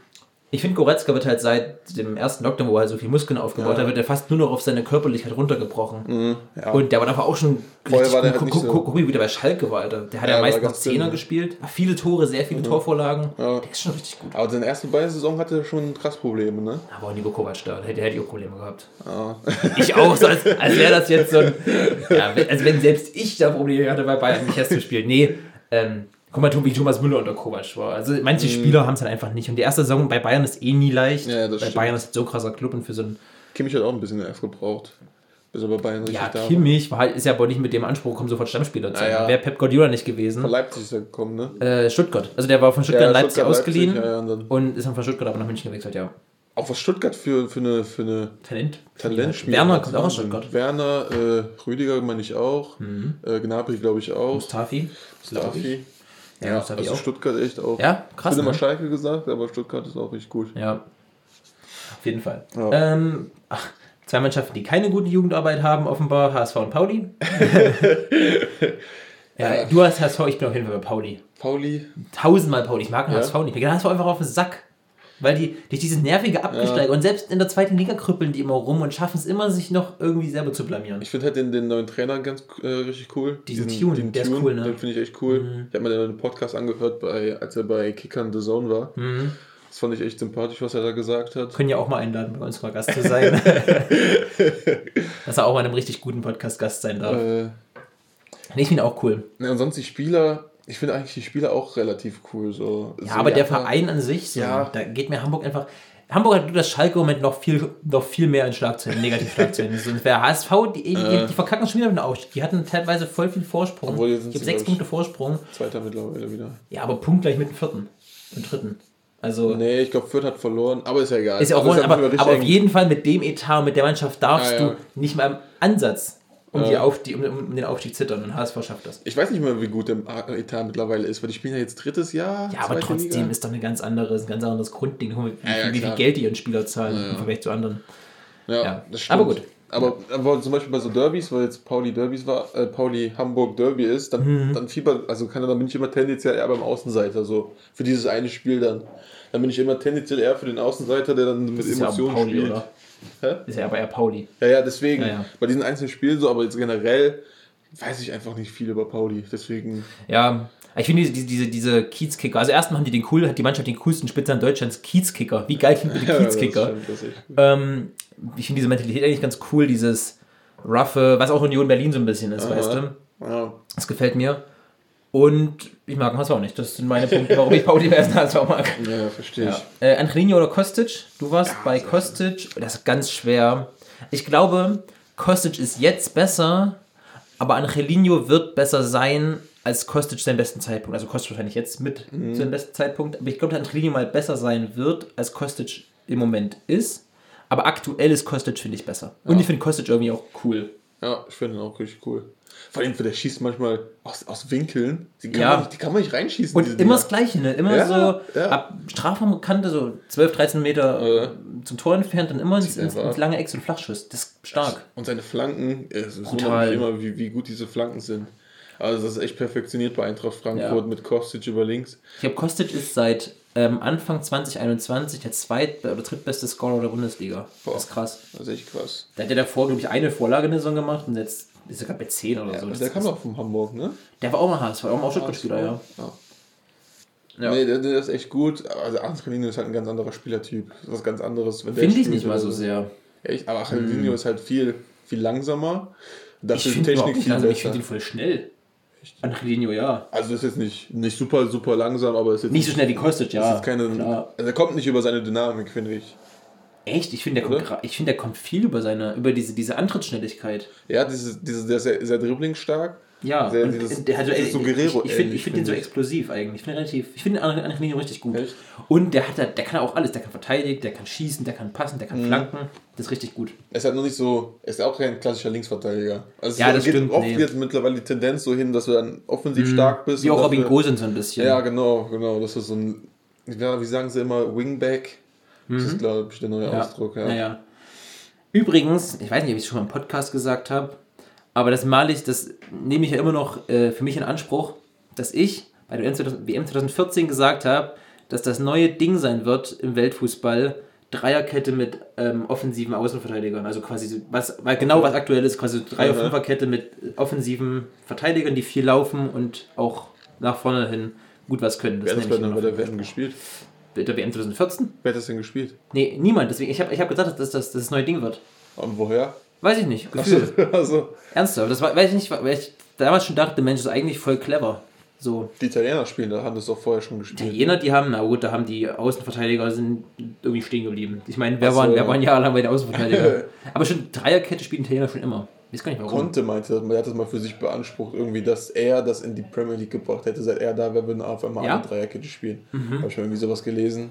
ich finde, Goretzka wird halt seit dem ersten Lockdown, wo er so viel Muskeln aufgebaut Ja. hat, wird er fast nur noch auf seine Körperlichkeit runtergebrochen. Mhm, ja. Und der war davor auch schon Vorher war der halt so- guck, wie der bei Schalke war, Alter. Der hat Ja, ja, meistens noch Zehner ne? gespielt. Viele Tore, sehr viele Torvorlagen. Ja. Der ist schon richtig gut. Aber seine erste beiden Saison hatte er schon krass Probleme, ne? Aber auch Nico Kovac da, der hätte, hätte ich auch Probleme gehabt. Ich auch, so als, als wäre das jetzt so ein. [LAUGHS] Ja, wenn, also wenn selbst ich da Probleme hatte, bei Bayern nicht erst zu spielen. Nee, ähm, guck mal, wie Thomas Müller unter Kovac war. Also manche Spieler haben es halt einfach nicht. Und die erste Saison bei Bayern ist eh nie leicht. Ja, bei stimmt. Bayern ist so ein krasser Club und für so ein. Kimmich hat auch ein bisschen Nerv gebraucht. Bis er bei Bayern richtig Ja, da. Kimmich war halt, ist ja aber nicht mit dem Anspruch gekommen, sofort Stammspieler zu sein. Ja, ja. Wäre Pep Guardiola nicht gewesen. Von Leipzig ist er gekommen, ne? Äh, Stuttgart. Also der war von Stuttgart Ja, in Leipzig Stuttgart, ausgeliehen Leipzig, und dann- und ist dann von Stuttgart aber nach München gewechselt, ja. Auch was Stuttgart für, für eine, für eine Talent. Talentspieler Werner kommt auch aus? Stuttgart. Mhm. Werner, äh, Rüdiger meine ich auch. Äh, Gnabry glaube ich auch. Mustafi. Mustafi. Ja, Ja, Mustafi also auch. Stuttgart echt auch. Ja, krass, Ich bin immer ne? Schalke gesagt, aber Stuttgart ist auch richtig gut. Ja. Auf jeden Fall. Ja. Ähm, ach, zwei Mannschaften, die keine gute Jugendarbeit haben, offenbar HSV und Pauli. [LAUGHS] ja, du hast HSV, ich bin auf jeden Fall bei Pauli. Pauli, Tausendmal Pauli. Ich mag den Ja. HSV nicht. Mir geht HSV einfach auf den Sack. Weil die durch dieses nervige Abgesteiger und selbst in der zweiten Liga krüppeln die immer rum und schaffen es immer, sich noch irgendwie selber zu blamieren. ich finde halt den, den neuen Trainer ganz äh, richtig cool. Diesen Tune, der ist cool, ne? Den finde ich echt cool. Ich habe mir den Podcast angehört, bei, als er bei Kickern the Zone war. Mhm. Das fand ich echt sympathisch, was er da gesagt hat. Können ja auch mal einladen, bei uns mal Gast zu sein. [LAUGHS] Dass er auch mal in einem richtig guten Podcast Gast sein darf. Äh, Nee, ich finde ihn auch cool. ne, und sonst die Spieler, ich finde eigentlich die Spieler auch relativ cool. So. Ja, so aber der Jaka- Verein an sich, so, Ja. da geht mir Hamburg einfach. Hamburg hat das Schalke im Moment noch viel, noch viel mehr in Schlagzeilen, [LAUGHS] Negativschlagzeilen. so, und wer HSV, die, die, die, die verkacken schon wieder mit Aufstieg. Die hatten teilweise voll viel Vorsprung. Obwohl, jetzt ich sind habe sie, sechs ich, Punkte Vorsprung. Zweiter mittlerweile wieder. Ja, aber punktgleich mit dem vierten und dritten. Also Nee, ich glaube, Fürth hat verloren, aber ist ja egal. ist ja auch Also wohl, aber, einfach richtig aber auf jeden Fall mit dem Etat und mit der Mannschaft darfst Ja, ja. du nicht mal im Ansatz um, die Ja. auf, die, um, um den Aufstieg zittern. Und HSV schafft das. Ich weiß nicht mehr, wie gut der Etat mittlerweile ist, weil die spielen ja jetzt drittes Jahr. Ja, aber trotzdem Liga. ist doch ein ganz anderes, ein ganz anderes Grundding, wie, Ja, ja, wie, viel. Geld die ihren Spieler zahlen Ja, im Vergleich zu anderen. Ja, das stimmt. Aber gut. Aber, aber zum Beispiel bei so Derbys, weil jetzt Pauli Derbys war, äh, Pauli Hamburg Derby ist, dann, Mhm. dann Fieber, also kann dann bin ich immer tendenziell eher beim Außenseiter, so für dieses eine Spiel dann. Dann bin ich immer tendenziell eher für den Außenseiter, der dann mit ist ja Emotionen Pauli, spielt. oder? Hä? Ist ja aber eher Pauli. Ja, ja, deswegen, Ja, ja. bei diesen einzelnen Spielen so, aber jetzt generell weiß ich einfach nicht viel über Pauli, deswegen. Ja, ich finde diese, diese, diese Kiezkicker, also erstmal haben die den cool, hat die Mannschaft den coolsten Spitznamen Deutschlands, Kiezkicker. Wie geil bitte [LAUGHS] Ja, das Kiezkicker? ähm, ich finde diese Mentalität eigentlich ganz cool, dieses roughe, was auch Union Berlin so ein bisschen ist, Aha. weißt du? Ja. Das gefällt mir. Und ich mag HSV nicht. Das sind meine Punkte, warum ich Pauli erst HSV mag. ja, verstehe Ja. ich. Äh, Angelino oder Kostic? Du warst bei Kostic. Das ist ganz schwer. Ich glaube, Kostic ist jetzt besser, aber Angelino wird besser sein als Kostic seinen besten Zeitpunkt. Also Kostic wahrscheinlich jetzt mit Mhm. seinem besten Zeitpunkt. Aber ich glaube, dass Angelino mal besser sein wird, als Kostic im Moment ist. Aber aktuell ist Kostic, finde ich, besser. Und ich finde Kostic irgendwie auch cool. Ja, ich finde ihn auch richtig cool. Vor allem, der schießt manchmal aus, aus Winkeln. Die kann, Ja. man nicht, die kann man nicht reinschießen. Und immer Dinger. das Gleiche, ne? Immer Ja, so ja. ab Strafraumkante, so 12, 13 Meter Ja. zum Tor entfernt, dann immer ins, ins, ins lange Eck so ein Flachschuss. Das ist stark. Und seine Flanken, es ist Brutal. immer, immer wie, wie gut diese Flanken sind. Also das ist echt perfektioniert bei Eintracht Frankfurt Ja. mit Kostic über links. Ich glaube, Kostic ist seit ähm, Anfang 2021 der zweit- oder drittbeste Scorer der Bundesliga. Boah. Das ist krass. Das ist echt krass. Der hat ja davor, glaube ich, eine Vorlage in der Saison gemacht und jetzt ist er gerade bei 10 oder so. Ja, Das der kam auch vom Hamburg, ne? der war auch mal HSV, auch mal Stuttgart-Spieler, ja. ja. Ja. Nee, der, der ist echt gut. Also Angelino ist halt ein ganz anderer Spielertyp. Das ist was ganz anderes. Finde ich nicht mal oder so sehr. Echt, aber Angelino ist halt viel, viel langsamer. Ich Dafür finde überhaupt Technik nicht viel langsam, ich finde ihn voll schnell. Angelino, ja. Also ist jetzt nicht, nicht super, super langsam, aber ist jetzt Nicht so schnell wie Kostic, ist ja. jetzt keine, klar. also er kommt nicht über seine Dynamik, finde ich. Echt? Ich finde, der, kommt Oder? gra- ich find, der kommt viel über seine, über diese, diese Antrittsschnelligkeit. Ja, dieses, dieses, der ist sehr, sehr dribblingstark, Ja, Sehr und dieses- der hat so, dieses so ich, ich Guerrero finde ich find, ihn so ich. explosiv eigentlich. Ich finde relativ, ich finde Nino richtig gut. Echt? Und der hat der kann auch alles. Der kann verteidigen, der kann schießen, der kann passen, der Mhm. kann flanken. Das ist richtig gut. Er ist halt nur nicht so, er ist ja auch kein klassischer Linksverteidiger. Also Ja, es das geht stimmt, oft nee. jetzt mittlerweile die Tendenz so hin, dass du dann offensiv stark bist. Wie auch Robin Gosens so ein bisschen. Ja, genau, genau. Das ist so ein, ja, wie sagen sie immer, Wingback. Das ist, glaube ich, der neue Mhm. Ja. Ausdruck. Ja. Ja, ja. Übrigens, ich weiß nicht, ob ich es schon mal im Podcast gesagt habe, aber das male ich, das nehme ich ja immer noch äh, für mich in Anspruch, dass ich bei der WM 2014 gesagt habe, dass das neue Ding sein wird im Weltfußball, Dreierkette mit ähm, offensiven Außenverteidigern. Also quasi, so- was, weil genau was aktuell ist, quasi Dreier-, Aha. Fünferkette mit offensiven Verteidigern, die viel laufen und auch nach vorne hin gut was können. Wer hat das bei, der. WM gespielt? Bei der WM 2014? Wer hat das denn gespielt? Nee, niemand. Deswegen, ich habe ich hab gesagt, dass das, dass das neue Ding wird. Und woher? Weiß ich nicht. Gefühl. [LAUGHS] also, Ernsthaft. Das war, weiß ich nicht, weil ich damals schon dachte, Mensch, das ist eigentlich voll clever. So. die Italiener spielen, da haben das doch vorher schon gespielt. Italiener, die haben, na gut, da haben die Außenverteidiger sind irgendwie stehen geblieben. Ich meine, wer, so. waren, wer waren jahrelang bei den Außenverteidiger? [LAUGHS] Aber schon Dreierkette spielen Italiener schon immer. Ich gar nicht warum. Conte meinte, er hat das mal für sich beansprucht, irgendwie, dass er das in die Premier League gebracht hätte. Seit er da wäre, würden auf einmal Ja? alle Dreierkette spielen. Habe ich mal irgendwie sowas gelesen.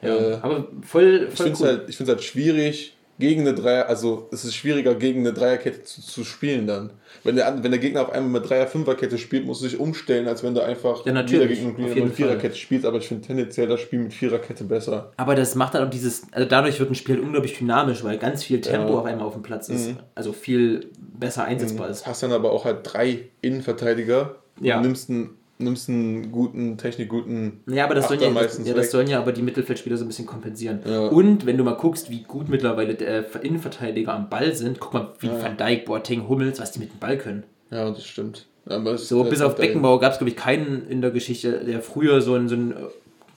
ja. Äh, Aber voll, ich voll finde es cool. halt, ich halt schwierig, gegen eine Dreier, also es ist schwieriger, gegen eine Dreierkette zu, zu spielen dann. Wenn der, wenn der Gegner auf einmal mit Dreier-Fünferkette spielt, musst du dich umstellen, als wenn du einfach Ja, wieder gegen eine Viererkette spielst. Aber ich finde tendenziell das Spiel mit Viererkette besser. Aber das macht dann auch dieses, also dadurch wird ein Spiel unglaublich dynamisch, weil ganz viel Tempo Ja. auf einmal auf dem Platz ist. Mhm. Also viel besser einsetzbar ist. Hast dann aber auch halt drei Innenverteidiger Ja. und nimmst einen, nimmst einen guten, technikguten Ja, aber das sollen ja, das, ja, das sollen ja aber die Mittelfeldspieler so ein bisschen kompensieren. Ja. Und wenn du mal guckst, wie gut mittlerweile der Innenverteidiger am Ball sind, guck mal, wie Van Dijk, Boateng, Hummels, was die mit dem Ball können. Ja, das stimmt. So, bis halt auf Beckenbauer gab es, glaube ich, keinen in der Geschichte, der früher so ein, so ein äh,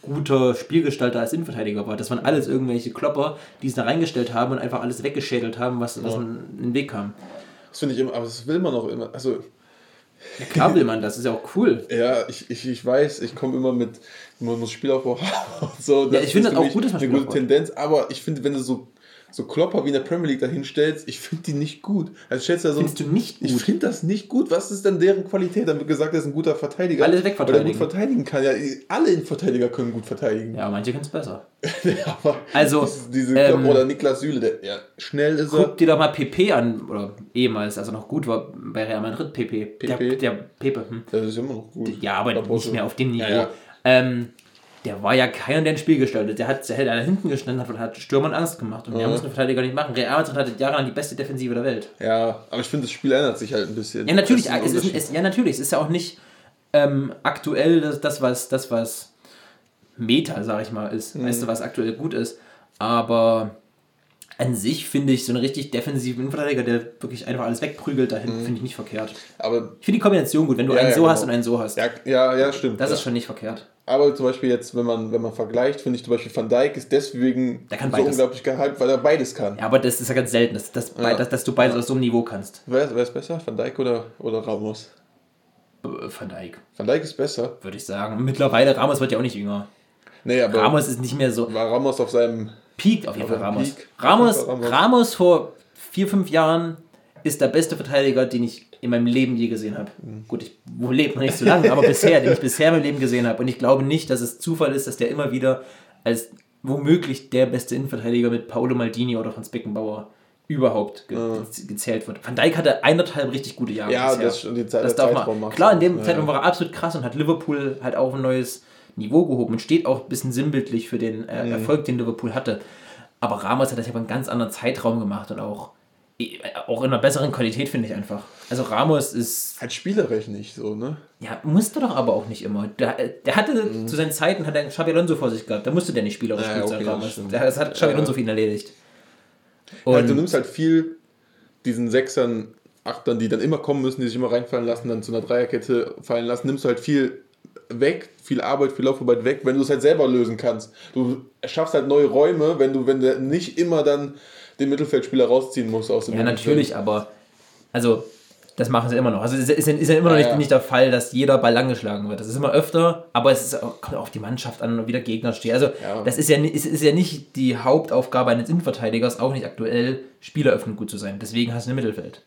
guter Spielgestalter als Innenverteidiger war. Das waren alles irgendwelche Klopper, die es da reingestellt haben und einfach alles weggeschädelt haben, was, was Ja. in den Weg kam. Das finde ich immer, aber das will man auch immer. Also, Ja, klar will man das, ist ja auch cool. ja, ich, ich, ich weiß, ich komme immer mit, man muss Spielaufbau [LAUGHS] haben so. Ja, ich finde ist das auch gut, dass man eine gute. Tendenz, aber ich finde, wenn du so, so Klopper wie in der Premier League dahin stellst, ich finde die nicht gut. Also stellst du da so Findest du nicht Ich gut? finde das nicht gut. Was ist denn deren Qualität? Dann wird gesagt, er ist ein guter Verteidiger. Er wegverteidigen. gut verteidigen kann. Ja, alle Innenverteidiger können gut verteidigen. Ja, manche können es besser. [LAUGHS] aber Also, diese, ähm, oder Niklas Süle, der ja, schnell ist er. Guck dir doch mal PP an, oder ehemals, als er noch gut war bei Real Madrid, PP. Der, PP? der Pepe, hm. Das ist immer noch gut. Ja, aber nicht mehr auf dem Niveau. Ja, ja. Ähm, der war ja keiner, der ein Spiel gestaltet. Der hat, der hat da hinten gestanden hat, und hat Stürmern Angst gemacht. Und der Ja. muss ein Verteidiger nicht machen. Real Madrid hatte jahrelang die beste Defensive der Welt. Ja, aber ich finde, das Spiel ändert sich halt ein bisschen. Ja, natürlich, es ist, es, ja, natürlich. Es ist ja auch nicht ähm, aktuell das, das, was, das, was Meta, sag ich mal, ist. Mhm. Weißt du, was aktuell gut ist. Aber an sich finde ich so einen richtig defensiven Innenverteidiger, der wirklich einfach alles wegprügelt, dahin finde ich nicht verkehrt. aber Ich finde die Kombination gut, wenn du Mhm. Ja, einen ja, so genau. hast und einen so hast. ja, ja, ja, stimmt. Das ist schon nicht verkehrt. Aber zum Beispiel jetzt, wenn man, wenn man vergleicht, finde ich zum Beispiel Van Dijk ist deswegen so beides. unglaublich gehypt, weil er beides kann. Ja, aber das ist ja ganz selten, dass, dass, Ja. dass, dass du beides auf so einem Niveau kannst. Wer, wer ist besser, Van Dijk oder, oder Ramos? Van Dijk, Van Dijk ist besser. würde ich sagen. Mittlerweile, Ramos wird ja auch nicht jünger. Nee, aber Ramos ist nicht mehr so. war Ramos auf seinem. Peakt auf jeden Fall Ramos. Peak. Ramos, Auf jeden Fall Ramos. Ramos. vor vier, fünf Jahren ist der beste Verteidiger, den ich in meinem Leben je gesehen habe. Mhm. Gut, ich lebe noch nicht so lange, aber bisher, den ich bisher in meinem Leben gesehen habe. Und ich glaube nicht, dass es Zufall ist, dass der immer wieder als womöglich der beste Innenverteidiger mit Paolo Maldini oder Franz Beckenbauer überhaupt ge gezählt wird. Van Dijk hatte eineinhalb richtig gute Jahre Ja, bisher. das, die Zeit, Das darf Zeitraum man. Klar, in dem Ja, Zeitraum ja. war er absolut krass und hat Liverpool halt auf ein neues Niveau gehoben und steht auch ein bisschen sinnbildlich für den äh, Mhm. Erfolg, den Liverpool hatte. Aber Ramos hat das ja über einen ganz anderen Zeitraum gemacht und auch, auch in einer besseren Qualität, finde ich einfach. Also Ramos ist, Halt spielerisch nicht so, ne? ja, musste doch aber auch nicht immer. Der, der hatte zu seinen Zeiten, hat er Xabi Alonso vor sich gehabt. Da musste der nicht spielerisch Mhm. Ja, okay, sein, das Ramos. stimmt. Das hat Xabi Ja. Alonso für ihn erledigt. Und du nimmst halt viel diesen Sechsern, Achtern, die dann immer kommen müssen, die sich immer reinfallen lassen, dann zu einer Dreierkette fallen lassen, nimmst du halt viel weg, viel Arbeit, viel Laufarbeit weg, wenn du es halt selber lösen kannst. Du schaffst halt neue Räume, wenn du, wenn du nicht immer dann den Mittelfeldspieler rausziehen musst aus dem Ja, natürlich, aber also das machen sie immer noch. Also es ist, ja- ist ja immer noch nicht, ja. nicht der Fall, dass jeder Ball langgeschlagen wird. Das ist immer öfter, aber es ist kommt auch auf die Mannschaft an und wie der Gegner steht. Also Ja. das ist ja, es ist ja nicht die Hauptaufgabe eines Innenverteidigers, auch nicht aktuell, Spieleröffnung gut zu sein. Deswegen hast du ein Mittelfeld.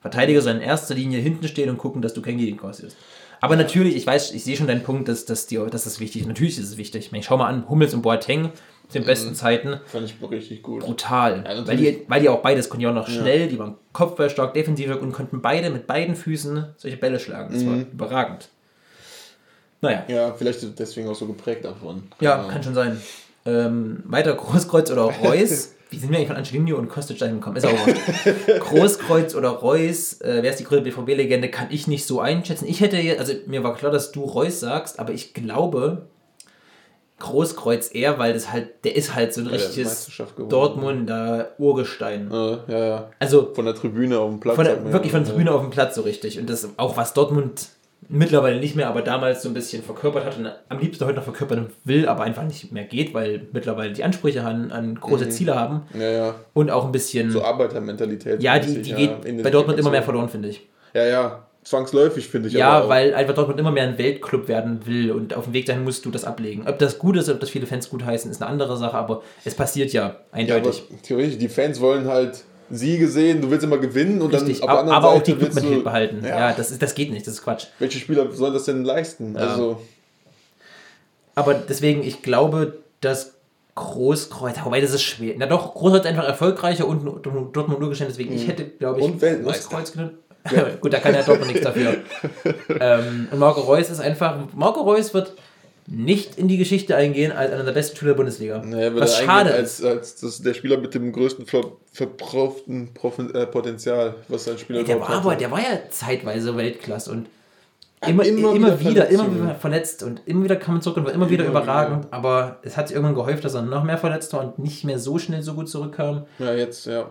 Verteidiger sollen in erster Linie hinten stehen und gucken, dass du kein Gegentor hast. Aber natürlich, ich weiß, ich sehe schon deinen Punkt, dass, dass, die, dass das wichtig ist. Natürlich ist es wichtig. Ich meine, schau mal an, Hummels und Boateng zu den besten Zeiten. Fand ich richtig gut. Brutal. Ja, weil, die, weil die auch beides konnten ja auch noch schnell, die waren kopfballstark, defensiv und konnten beide mit beiden Füßen solche Bälle schlagen. Das war überragend. Naja. Ja, vielleicht deswegen auch so geprägt davon. Ja, kann schon sein. Ähm, weiter Großkreuz oder [LAUGHS] Reus. Wie sind wir eigentlich von Angelino und Kostic dahin gekommen? Ist auch wurscht. [LAUGHS] Großkreuz oder Reus, äh, wer ist die größte BVB-Legende, kann ich nicht so einschätzen. Ich hätte, jetzt- also mir war klar, dass du Reus sagst, aber ich glaube Großkreuz eher, weil das halt, der ist halt so ein richtiges. Dortmunder Urgestein. Äh, ja, ja. Also Von der Tribüne auf dem Platz. von der, wirklich ja, von der Tribüne auf dem Platz so richtig. Und das auch was Dortmund mittlerweile nicht mehr, aber damals so ein bisschen verkörpert hat und am liebsten heute noch verkörpern will, aber einfach nicht mehr geht, weil mittlerweile die Ansprüche an, an große Ziele haben Ja, ja. und auch ein bisschen. So Arbeitermentalität. ja, die, die ja, geht bei Dortmund immer mehr verloren, finde ich. Ja, ja. Zwangsläufig, finde ich. Ja, weil einfach Dortmund immer mehr ein Weltclub werden will und auf dem Weg dahin musst du das ablegen. Ob das gut ist, ob das viele Fans gut heißen, ist eine andere Sache, aber es passiert ja Ja, eindeutig. theoretisch, die Fans wollen halt Siege sehen, du willst immer gewinnen und Richtig, dann auf aber, aber auch die Clubmentalität behalten. Ja, Ja, das, ist, das geht nicht, das ist Quatsch. welche Spieler sollen das denn leisten? Also, Aber deswegen, ich glaube, dass Großkreuz, wobei das ist schwer. Na doch, Großkreuz einfach erfolgreicher und Dortmund nur geschehen, deswegen ich hätte, glaube ich, Mhm. Und Weltmeister. Großkreuz genommen. Gut, da kann ja Dortmund nichts dafür. ähm, und Marco Reus ist einfach, Marco Reus wird nicht in die Geschichte eingehen als einer der besten Spieler der Bundesliga. naja, Was schade als, als das, der Spieler mit dem größten ver, verbrauchten äh, Potenzial, was ein Spieler Der überhaupt war aber, der war ja zeitweise Weltklasse und immer, immer immer, wieder wieder, immer wieder verletzt und immer wieder kam er zurück und war immer wieder Immer überragend, aber es hat sich irgendwann gehäuft, dass er noch mehr verletzt war und nicht mehr so schnell so gut zurückkam. Ja, jetzt, ja.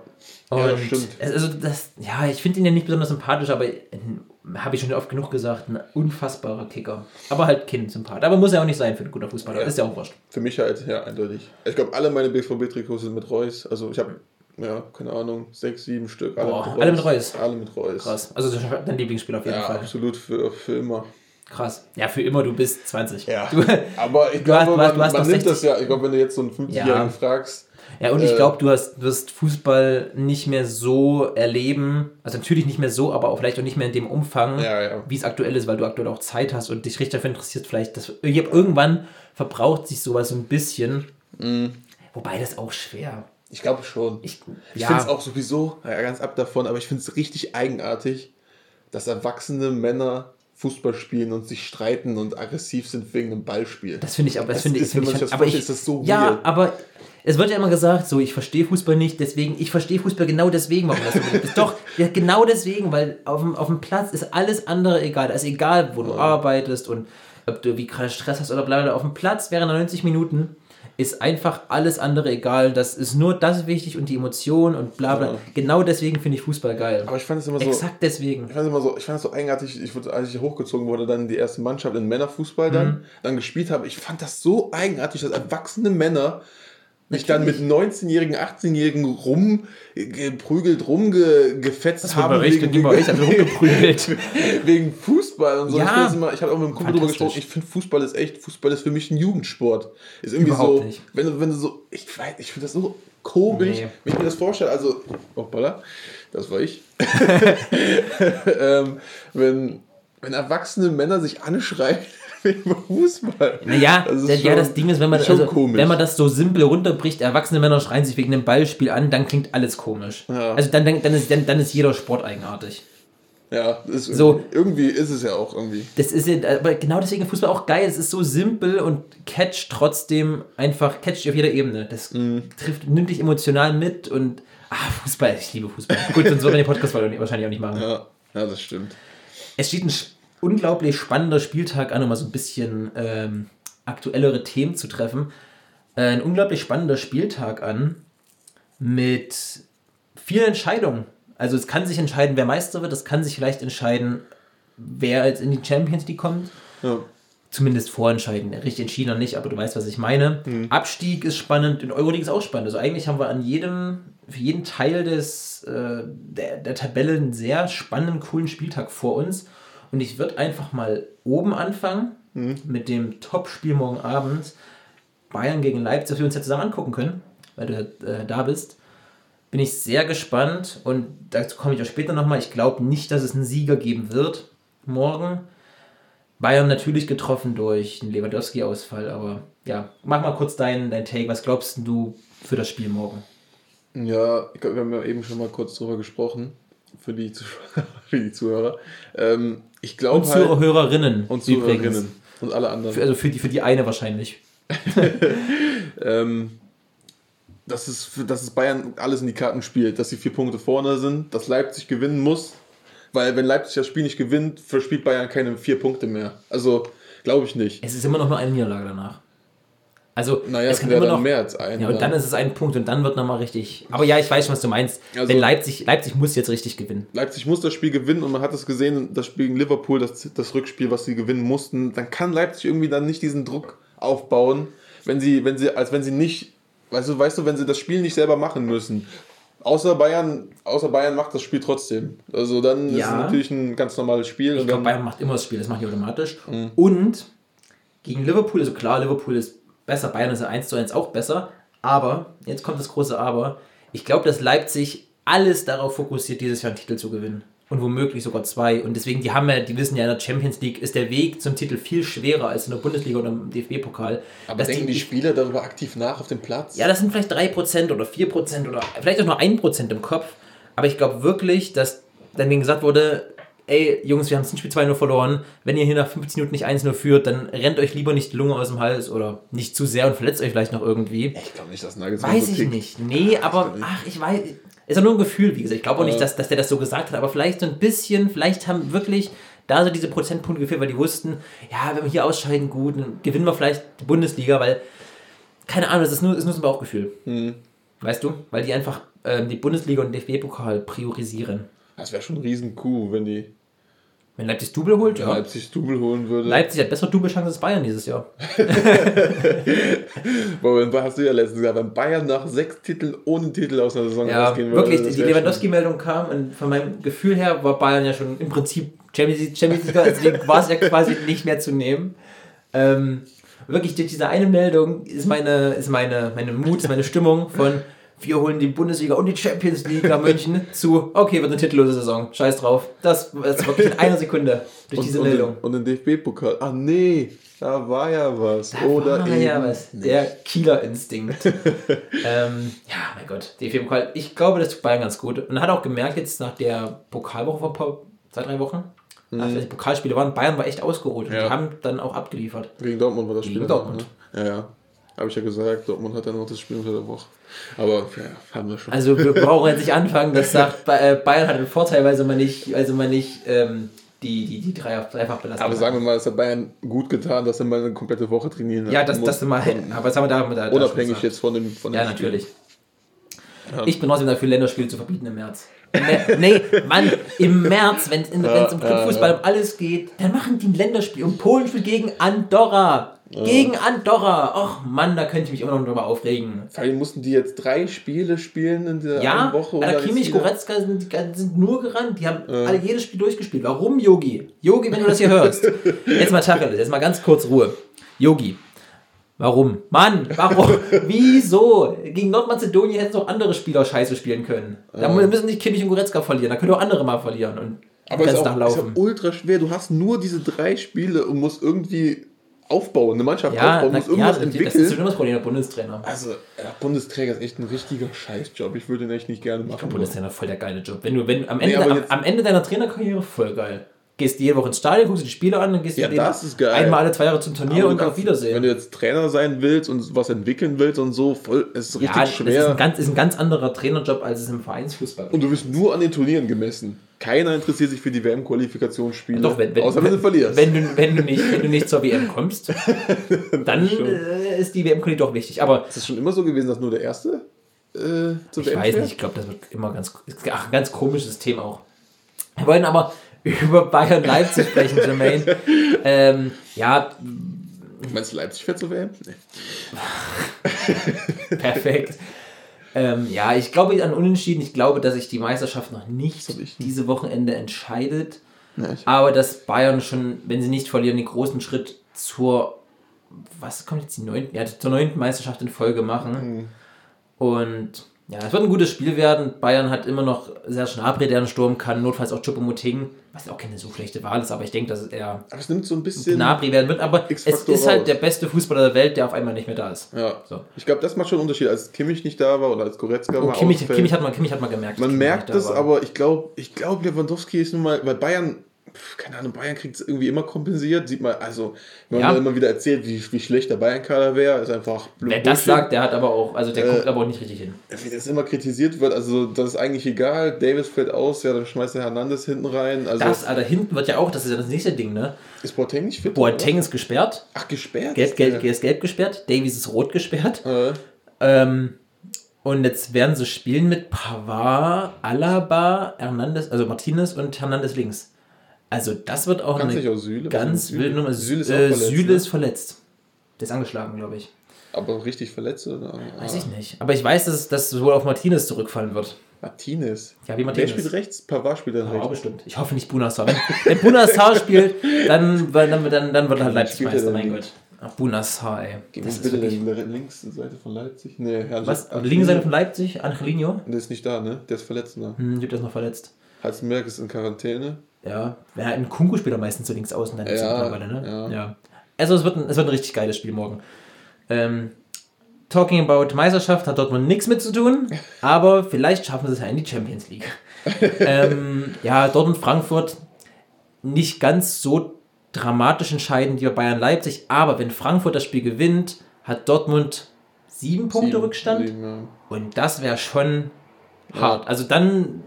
Und ja, das stimmt. Also das, ja, ich finde ihn ja nicht besonders sympathisch, aber äh, habe ich schon oft genug gesagt, ein unfassbarer Kicker. Aber halt Kind-Sympath. Aber muss ja auch nicht sein für einen guten Fußballer. Ja. Ist ja auch wurscht. Für mich halt, ja, eindeutig. Ich glaube, alle meine BVB-Trikots sind mit Reus. Also ich habe, ja, keine Ahnung, sechs, sieben Stück. Alle, Boah, alle mit Reus? Alle mit Reus. Krass. Also dein Lieblingsspieler auf jeden Ja, Fall. absolut, für, für immer. Krass. Ja, für immer, du bist 20. Ja. Du, Aber ich glaube, du hast- man, man nimmt 60 das ja, ich glaube, wenn du jetzt so einen 50-Jährigen Ja. fragst, ja, und ich Äh, glaube, du hast, wirst Fußball nicht mehr so erleben. Also natürlich nicht mehr so, aber auch vielleicht auch nicht mehr in dem Umfang, Ja, ja. wie es aktuell ist, weil du aktuell auch Zeit hast und dich richtig dafür interessiert. Vielleicht, das, irgendwann verbraucht sich sowas so ein bisschen. Mhm. Wobei das auch schwer. Ich glaube schon. Ich, Ich ja, finde es auch sowieso, ganz ab davon, aber ich finde es richtig eigenartig, dass erwachsene Männer Fußball spielen und sich streiten und aggressiv sind wegen einem Ballspiel. Das finde ich, aber das, Das finde ich, wenn ich das aber ich, ist das so ja, weird. aber es wird ja immer gesagt, so ich verstehe Fußball nicht, deswegen ich verstehe Fußball genau deswegen, warum das so ist. [LAUGHS] Doch, ja, genau deswegen, weil auf dem, auf dem Platz ist alles andere egal. Da ist egal, wo du arbeitest und ob du wie gerade Stress hast oder bla bla. Auf dem Platz während der 90 Minuten ist einfach alles andere egal. Das ist nur das wichtig und die Emotion und bla bla. Ja. Genau deswegen finde ich Fußball geil. Aber ich fand es immer so. Exakt deswegen. Ich fand es immer so, ich fand es so eigenartig, ich wurde, als ich hochgezogen wurde, dann die erste Mannschaft in Männerfußball dann, Mhm. dann gespielt habe. Ich fand das so eigenartig, dass erwachsene Männer mich dann mit 19-Jährigen, 18-Jährigen rumgeprügelt, rumgefetzt wird haben. mal echt also rumgeprügelt. [LAUGHS] wegen Fußball und so. Ja. ich ich habe auch mit einem Kumpel drüber gesprochen, ich finde Fußball ist echt, Fußball ist für mich ein Jugendsport. Ist irgendwie Überhaupt so, nicht. wenn du, wenn du so, ich weiß, ich finde das so komisch, Nee. wenn ich mir das vorstelle, also, hoppala, das war ich. [LAUGHS] [LAUGHS] ähm, wenn, wenn erwachsene Männer sich anschreien wegen [LAUGHS] Fußball. Naja, Das ja, schon- das Ding ist, wenn man, also, komisch. wenn man das so simpel runterbricht, erwachsene Männer schreien sich wegen einem Ballspiel an, dann klingt alles komisch. Ja. Also dann, dann, dann, ist, dann, dann ist jeder Sport eigenartig. ja, ist So. irgendwie ist es ja auch irgendwie. Das ist ja, aber genau deswegen ist Fußball auch geil. Es ist so simpel und catcht trotzdem einfach, catcht auf jeder Ebene. Das Mhm. trifft, nimmt dich emotional mit und ah, Fußball, ich liebe Fußball. Gut, sonst würden wir den Podcast wahrscheinlich auch nicht machen. Ja, ja das stimmt. Es steht ein unglaublich spannender Spieltag an, um mal so ein bisschen ähm, aktuellere Themen zu treffen. Äh, ein unglaublich spannender Spieltag an mit vielen Entscheidungen. Also es kann sich entscheiden, wer Meister wird, es kann sich vielleicht entscheiden, wer jetzt in die Champions League kommt. Ja. Zumindest vorentscheiden. Richtig entschieden noch nicht, aber du weißt, was ich meine. Abstieg ist spannend, in Euroleague ist auch spannend. Also eigentlich haben wir an jedem, für jeden Teil des, äh, der, der Tabelle einen sehr spannenden, coolen Spieltag vor uns. Und ich würde einfach mal oben anfangen mit dem Top-Spiel morgen Abend. Bayern gegen Leipzig, das wir uns ja zusammen angucken können, weil du äh, da bist. bin ich sehr gespannt und dazu komme ich auch später nochmal. Ich glaube nicht, dass es einen Sieger geben wird morgen. Bayern natürlich getroffen durch einen Lewandowski-Ausfall, aber ja, mach mal kurz deinen dein Take. Was glaubst du für das Spiel morgen? Ja, ich glaub, wir haben ja eben schon mal kurz drüber gesprochen. Für die, [LAUGHS] für die Zuhörer. Ähm, ich glaube Und halt, Zuhörerinnen. und übrigens. Zuhörerinnen und alle anderen. Für, also für die, für die eine wahrscheinlich. [LAUGHS] ähm, dass, es, dass es Bayern alles in die Karten spielt, dass sie vier Punkte vorne sind, dass Leipzig gewinnen muss. Weil wenn Leipzig das Spiel nicht gewinnt, verspielt Bayern keine vier Punkte mehr. Also glaube ich nicht. Es ist immer noch nur eine Niederlage danach. Also, Naja, es kann immer noch. mehr als ein. Ja, und dann ist es ein Punkt und dann wird nochmal richtig. Aber ja, ich weiß schon, was du meinst. Also- Wenn Leipzig, Leipzig muss jetzt richtig gewinnen. Leipzig muss das Spiel gewinnen und man hat es gesehen, das Spiel gegen Liverpool, das, das Rückspiel, was sie gewinnen mussten, dann kann Leipzig irgendwie dann nicht diesen Druck aufbauen, wenn sie, wenn sie, als wenn sie nicht, weißt du, weißt du, wenn sie das Spiel nicht selber machen müssen. Außer Bayern, außer Bayern macht das Spiel trotzdem. Also dann ist es Ja. natürlich ein ganz normales Spiel. Ich glaube, Bayern macht immer das Spiel, das macht die automatisch. Mhm. Und gegen Liverpool, also klar, Liverpool ist besser, Bayern ist ja 1 zu 1 auch besser. Aber, jetzt kommt das große Aber, ich glaube, dass Leipzig alles darauf fokussiert, dieses Jahr einen Titel zu gewinnen. Und womöglich sogar zwei. Und deswegen, die haben ja, die wissen ja, in der Champions League ist der Weg zum Titel viel schwerer als in der Bundesliga oder im DFB-Pokal. aber Dass denken die, Spieler darüber aktiv nach auf dem Platz? ja, das sind vielleicht 3% oder 4% oder vielleicht auch nur 1% im Kopf. Aber ich glaube wirklich, dass dann gesagt wurde, ey, Jungs, wir haben das Spiel 2-0 verloren. Wenn ihr hier nach 15 Minuten nicht 1-0 führt, dann rennt euch lieber nicht die Lunge aus dem Hals oder nicht zu sehr und verletzt euch vielleicht noch irgendwie. ich glaube nicht, dass Nagelsmann Weiß so ich tickt. nicht. Nee, aber ach, ich weiß. Ist ja nur ein Gefühl, wie gesagt. Ich glaube auch nicht, dass, dass der das so gesagt hat, aber vielleicht so ein bisschen, vielleicht haben wirklich da so diese Prozentpunkte gefehlt, weil die wussten, ja, wenn wir hier ausscheiden, gut, dann gewinnen wir vielleicht die Bundesliga, weil, keine Ahnung, das ist nur, ist nur so ein Bauchgefühl. Hm. Weißt du? Weil die einfach ähm, die Bundesliga und den DFB-Pokal priorisieren. Das wäre schon ein riesen Coup, wenn die Wenn Leipzig Double holt, ja. Leipzig Double holen würde. Leipzig hat bessere Double-Chancen als Bayern dieses Jahr. [LAUGHS] Boah, hast du ja letztens gesagt, wenn Bayern nach sechs Titeln ohne Titel aus der Saison Ja, rausgehen würde. wirklich, die Lewandowski-Meldung kam und von meinem Gefühl her war Bayern ja schon im Prinzip Champions League, Champions League deswegen war es ja quasi nicht mehr zu nehmen. Ähm, wirklich, durch diese eine Meldung ist meine, ist meine, meine Mut, ist meine Stimmung von wir holen die Bundesliga und die Champions League nach München [LAUGHS] zu, okay, wird eine titellose Saison, scheiß drauf. Das ist wirklich in einer Sekunde durch Und, diese und, Meldung. den- und den DFB-Pokal. Ah nee, da war ja was. Oder Ah, eben. ja, was. Der Killer-Instinkt. [LAUGHS] ähm, ja, mein Gott, DFB-Pokal. Ich glaube, das tut Bayern ganz gut. Und hat auch gemerkt, jetzt nach der Pokalwoche vor ein paar, zwei, drei Wochen, als die Pokalspiele waren, Bayern war echt ausgeruht. Und Mhm. Ja. die haben dann auch abgeliefert. Gegen Dortmund war das Spiel. Gegen danach, Dortmund. Ne? Ja, ja. Habe ich ja gesagt, Dortmund hat dann noch das Spiel unter der Woche. Aber ja, haben wir schon. Also wir [LAUGHS] brauchen jetzt nicht anfangen, das sagt, äh, Bayern hat einen Vorteil, weil sie mal nicht, also man nicht ähm, die, die, die Dreier- Dreifachbelastung aber hat. sagen wir mal, es hat Bayern gut getan, dass er mal eine komplette Woche trainieren Ja, das, muss. das mal, aber das haben wir da, da schon Unabhängig jetzt von dem von dem Ja, Spiel. natürlich. Ich bin trotzdem dafür, Länderspiele zu verbieten im März. Im [LAUGHS] nee, Mann, im März, wenn es um ja, Clubfußball ja. um alles geht, dann machen die ein Länderspiel. Und Polen spielt gegen Andorra. Gegen Andorra. Och Mann, da könnte ich mich immer noch drüber aufregen. Vor allem mussten die jetzt drei Spiele spielen in der Ja, Woche. Oder Kimmich, Goretzka sind, sind nur gerannt. Die haben alle jedes Spiel durchgespielt. Warum, Yogi? Yogi, wenn du das hier hörst. [LAUGHS] Jetzt mal Tacheles, jetzt mal ganz kurz Ruhe. Yogi, warum? Mann, warum? [LAUGHS] Wieso? Gegen Nordmazedonien hätten auch andere Spieler scheiße spielen können. Da müssen nicht Kimmich und Goretzka verlieren. Da können auch andere mal verlieren und Aber es ist, auch, ist auch ultra schwer. Du hast nur diese drei Spiele und musst irgendwie aufbauen, eine Mannschaft Ja, aufbauen, na, musst ja irgendwas das, das entwickeln. ist schon das Problem der Bundestrainer. also, ja, Bundesträger ist echt ein richtiger Scheißjob. Ich würde den echt nicht gerne machen. Bundestrainer voll der geile Job. Wenn du, wenn am Ende, aber am, am Ende deiner Trainerkarriere voll geil. Gehst jede Woche ins Stadion, guckst dir die Spiele an, dann gehst Ja, du das ist geil. einmal alle zwei Jahre zum Turnier und auf Wiedersehen. Wenn du jetzt Trainer sein willst und was entwickeln willst und so, voll, es ist richtig ja, das ist schwer. ein, ganz, ist ein ganz anderer Trainerjob, als es im Vereinsfußball ist. und du wirst nur an den Turnieren gemessen. Keiner interessiert sich für die WM-Qualifikationsspiele. Doch, wenn, wenn, außer wenn du verlierst. Wenn du, wenn, du nicht, wenn du nicht zur WM kommst, [LAUGHS] dann äh, ist die WM-Qualität doch wichtig. Aber ist es schon immer so gewesen, dass nur der Erste äh, zur ich WM weiß fährt? nicht, ich glaube, das wird immer ganz, ach, ein ganz komisches System auch. Wir wollen aber [LAUGHS] über Bayern Leipzig sprechen, Jermaine. ähm, ja, Meinst du, Leipzig fährt zur WM? Nee. [LAUGHS] Perfekt. ähm, ja, ich glaube an Unentschieden. Ich glaube, dass sich die Meisterschaft noch nicht nicht. diese Wochenende entscheidet. Ich- Aber dass Bayern schon, wenn sie nicht verlieren, den großen Schritt zur, was kommt jetzt die neunten, ja, zur neunten Meisterschaft in Folge machen. Mhm. Und Ja, es wird ein gutes Spiel werden. Bayern hat immer noch sehr Schnabri, der einen Sturm kann, notfalls auch Choupo-Moting, was auch keine so schlechte Wahl ist, aber ich denke, dass er Aber es nimmt so ein bisschen. Gnabry werden wird. Aber es ist halt raus. der beste Fußballer der Welt, der auf einmal nicht mehr da ist. Ja. So. Ich glaube, das macht schon einen Unterschied, als Kimmich nicht da war oder als Goretzka Oh, mal Kimmich. Kimmich, hat man, Kimmich hat man gemerkt. Man merkt es, war. aber ich glaube, ich glaube, Lewandowski ist nun mal, weil Bayern, keine Ahnung, Bayern kriegt es irgendwie immer kompensiert. Sieht man, also, wenn Ja. man immer wieder erzählt, wie, wie schlecht der Bayern-Kader wäre, ist einfach Wer das sagt, der hat aber auch, also der Äh, guckt aber auch nicht richtig hin. Wie das immer kritisiert wird, also das ist eigentlich egal. Davis fällt aus, ja, dann schmeißt er Hernandez hinten rein. Also Das, aber hinten wird ja auch, das ist ja das nächste Ding, ne? ist Boateng nicht fit? Boateng ist gesperrt, Ach, gesperrt? gelb, ist gelb, der. ist gelb gesperrt, Davies ist rot gesperrt. Äh, Ähm, und jetzt werden sie spielen mit Pavard, Alaba, Hernandez, also Martinez und Hernandez links. Also das wird auch eine auch Süle? Ganz wilde Nummer. Süle ist äh, verletzt, Süle ne? ist verletzt. Der ist angeschlagen, glaube ich. Aber richtig verletzt oder? Weiß ich nicht. Aber ich weiß, dass es wohl auf Martinez zurückfallen wird. Martinez. Ja, wie Wer Martinez. spielt rechts? Pavard spielt dann Ja, rechts. bestimmt. Ich hoffe nicht Bunassar. Wenn, wenn Bunassar [LAUGHS] spielt, dann, dann, dann, dann wird er halt Leipzig er Meister, mein Gott. Ach, Bunassar, ey. Gegen Das bitte wirklich, denn? Links Seite von Leipzig? Nee, Herr was? Linke Seite von Leipzig, Angelino. Der ist nicht da, ne? Der ist verletzt, ne? Hm, der ist noch verletzt. Halzenberg ist in Quarantäne. Ja, ja ein Kunku spielt er meistens so links außen dann Ja, mittlerweile, ne? ja. ja. Also es wird, ein, es wird ein richtig geiles Spiel morgen. Ähm, talking about Meisterschaft hat Dortmund nichts mit zu tun, [LAUGHS] aber vielleicht schaffen sie es ja in die Champions League. [LAUGHS] ähm, ja, Dortmund-Frankfurt nicht ganz so dramatisch entscheidend wie bei Bayern Leipzig, aber wenn Frankfurt das Spiel gewinnt, hat Dortmund sieben Punkte Sieben, Rückstand. sieben, ja. Und das wäre schon hart. Also dann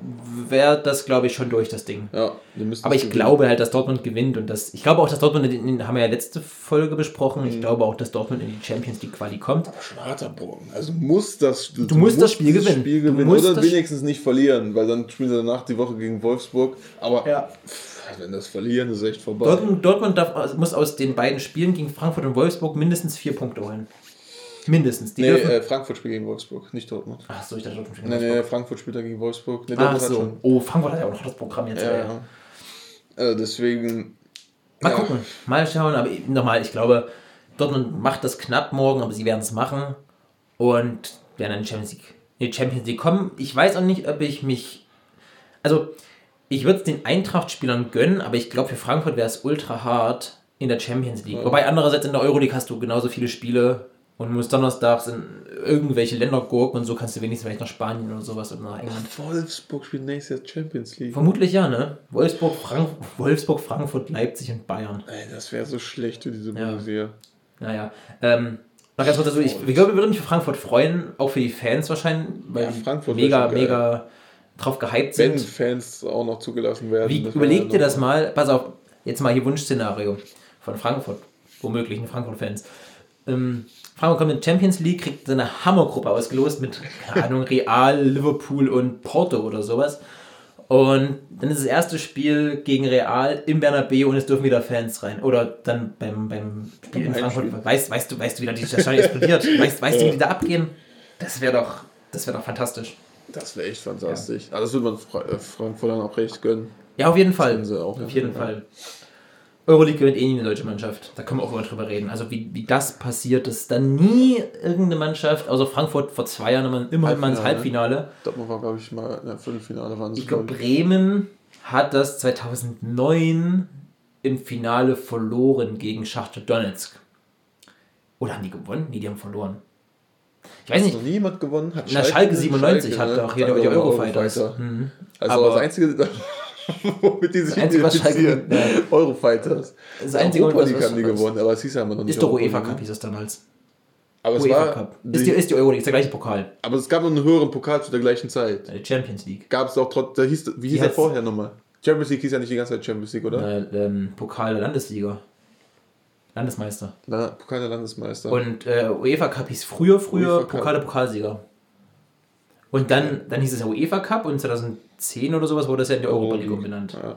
wäre das, glaube ich, schon durch das Ding. Ja, wir müssen Aber ich gewinnen. glaube halt, dass Dortmund gewinnt und das. Ich glaube auch, dass Dortmund, in, haben wir ja letzte Folge besprochen, Mhm. ich glaube auch, dass Dortmund in die Champions League Quali kommt. Schon harter Bogen. Also muss das, du, musst das Spiel gewinnen. Spiel Du gewinnen musst oder das- wenigstens nicht verlieren, weil dann spielen sie danach die Woche gegen Wolfsburg. Aber Ja. pff, wenn das verlieren, ist echt vorbei. Dortmund, Dortmund darf, muss aus den beiden Spielen gegen Frankfurt und Wolfsburg mindestens vier Punkte holen. Mindestens. Die nee, äh, Frankfurt spielt gegen Wolfsburg, nicht Dortmund. Ach so, ich dachte Dortmund gegen Nee, nee, Wolfsburg. Frankfurt spielt da gegen Wolfsburg. Nee, Ach so. Oh, Frankfurt hat ja auch noch das Programm jetzt. Ja, ja. Also deswegen. Mal ja. gucken, mal schauen. Aber nochmal, ich glaube, Dortmund macht das knapp morgen, aber sie werden es machen und werden in die Champions League, in die Champions League kommen. Ich weiß auch nicht, ob ich mich. Also, ich würde es den Eintracht-Spielern gönnen, aber ich glaube, für Frankfurt wäre es ultra hart in der Champions League. Wobei andererseits in der Euroleague hast du genauso viele Spiele und musst donnerstags in irgendwelche Länder gurken und so kannst du wenigstens vielleicht nach Spanien oder sowas oder nach England. Wolfsburg spielt nächstes Jahr Champions League. Vermutlich ja, ne? Wolfsburg, Frank Wolfsburg, Frankfurt, Leipzig und Bayern. Ey, das wäre so schlecht für diese Ja. Bundesliga. Naja, ähm, noch ganz kurz dazu, ich, ich glaube, wir würden mich für Frankfurt freuen, auch für die Fans wahrscheinlich, weil Ja, die Frankfurt mega, mega drauf gehypt Wenn sind. Fans auch noch zugelassen werden. Wie, überleg dir das mal, pass auf, jetzt mal hier Wunschszenario von Frankfurt, womöglichen Frankfurt-Fans. Ähm, Frankfurt kommt in die Champions League, kriegt so eine Hammergruppe ausgelost mit, keine Ahnung, Real, Liverpool und Porto oder sowas. Und dann ist das erste Spiel gegen Real im Bernabeu und es dürfen wieder Fans rein. Oder dann beim, beim Spiel in Frankfurt. Weißt, weißt du, weißt du, wie da die Stadion explodiert? [LAUGHS] Weißt, weißt du, wie die da abgehen? Das wäre doch, das wäre doch fantastisch. Das wäre echt fantastisch. Also das würde man äh, Frankfurt dann auch recht gönnen. Ja, auf jeden Fall. auch, auf ja. jeden Fall. Euroleague gewinnt eh nie eine deutsche Mannschaft. Da können wir auch mal drüber reden. Also wie, wie das passiert, dass dann nie irgendeine Mannschaft, außer Frankfurt vor zwei Jahren immer, immerhin mal ins Halbfinale. Dortmund war, glaube ich, mal in der Viertelfinale. Waren Ich glaube, glaub Bremen hat das 2009 im Finale verloren gegen Schachtel Donetsk. Oder haben die gewonnen? Nee, die haben verloren. Ich weiß Hat nicht. noch nie jemand gewonnen? Hat Na, Schalke 97 Schalke, hat ne? doch hier Hat die Eurofighters. Eurofighter. Mhm. Also Aber- das Einzige, [LAUGHS] womit die sich was identifizieren. [LAUGHS] Schalke- Eurofighters. Das Einzige, Europa League haben die gewonnen, aber es hieß ja immer noch nicht Ist doch UEFA Cup, hieß es damals. Aber es, UEFA war, Cup. Ist die, ist die Euroleague, ist der gleiche Pokal. aber es gab noch einen höheren Pokal zu der gleichen Zeit. Die Champions League. Gab es auch trotz, da hieß, wie hieß er vorher nochmal? Champions League hieß ja nicht die ganze Zeit Champions League, oder? Äh, ähm, Pokal der Landesliga. Landesmeister. Na, Pokal der Landesmeister. Und äh, UEFA Cup hieß früher, früher UEFA. Pokal der Pokalsieger. Und dann, dann hieß es ja UEFA Cup und 2010 oder sowas wurde das ja in die Europa League umbenannt. Ja.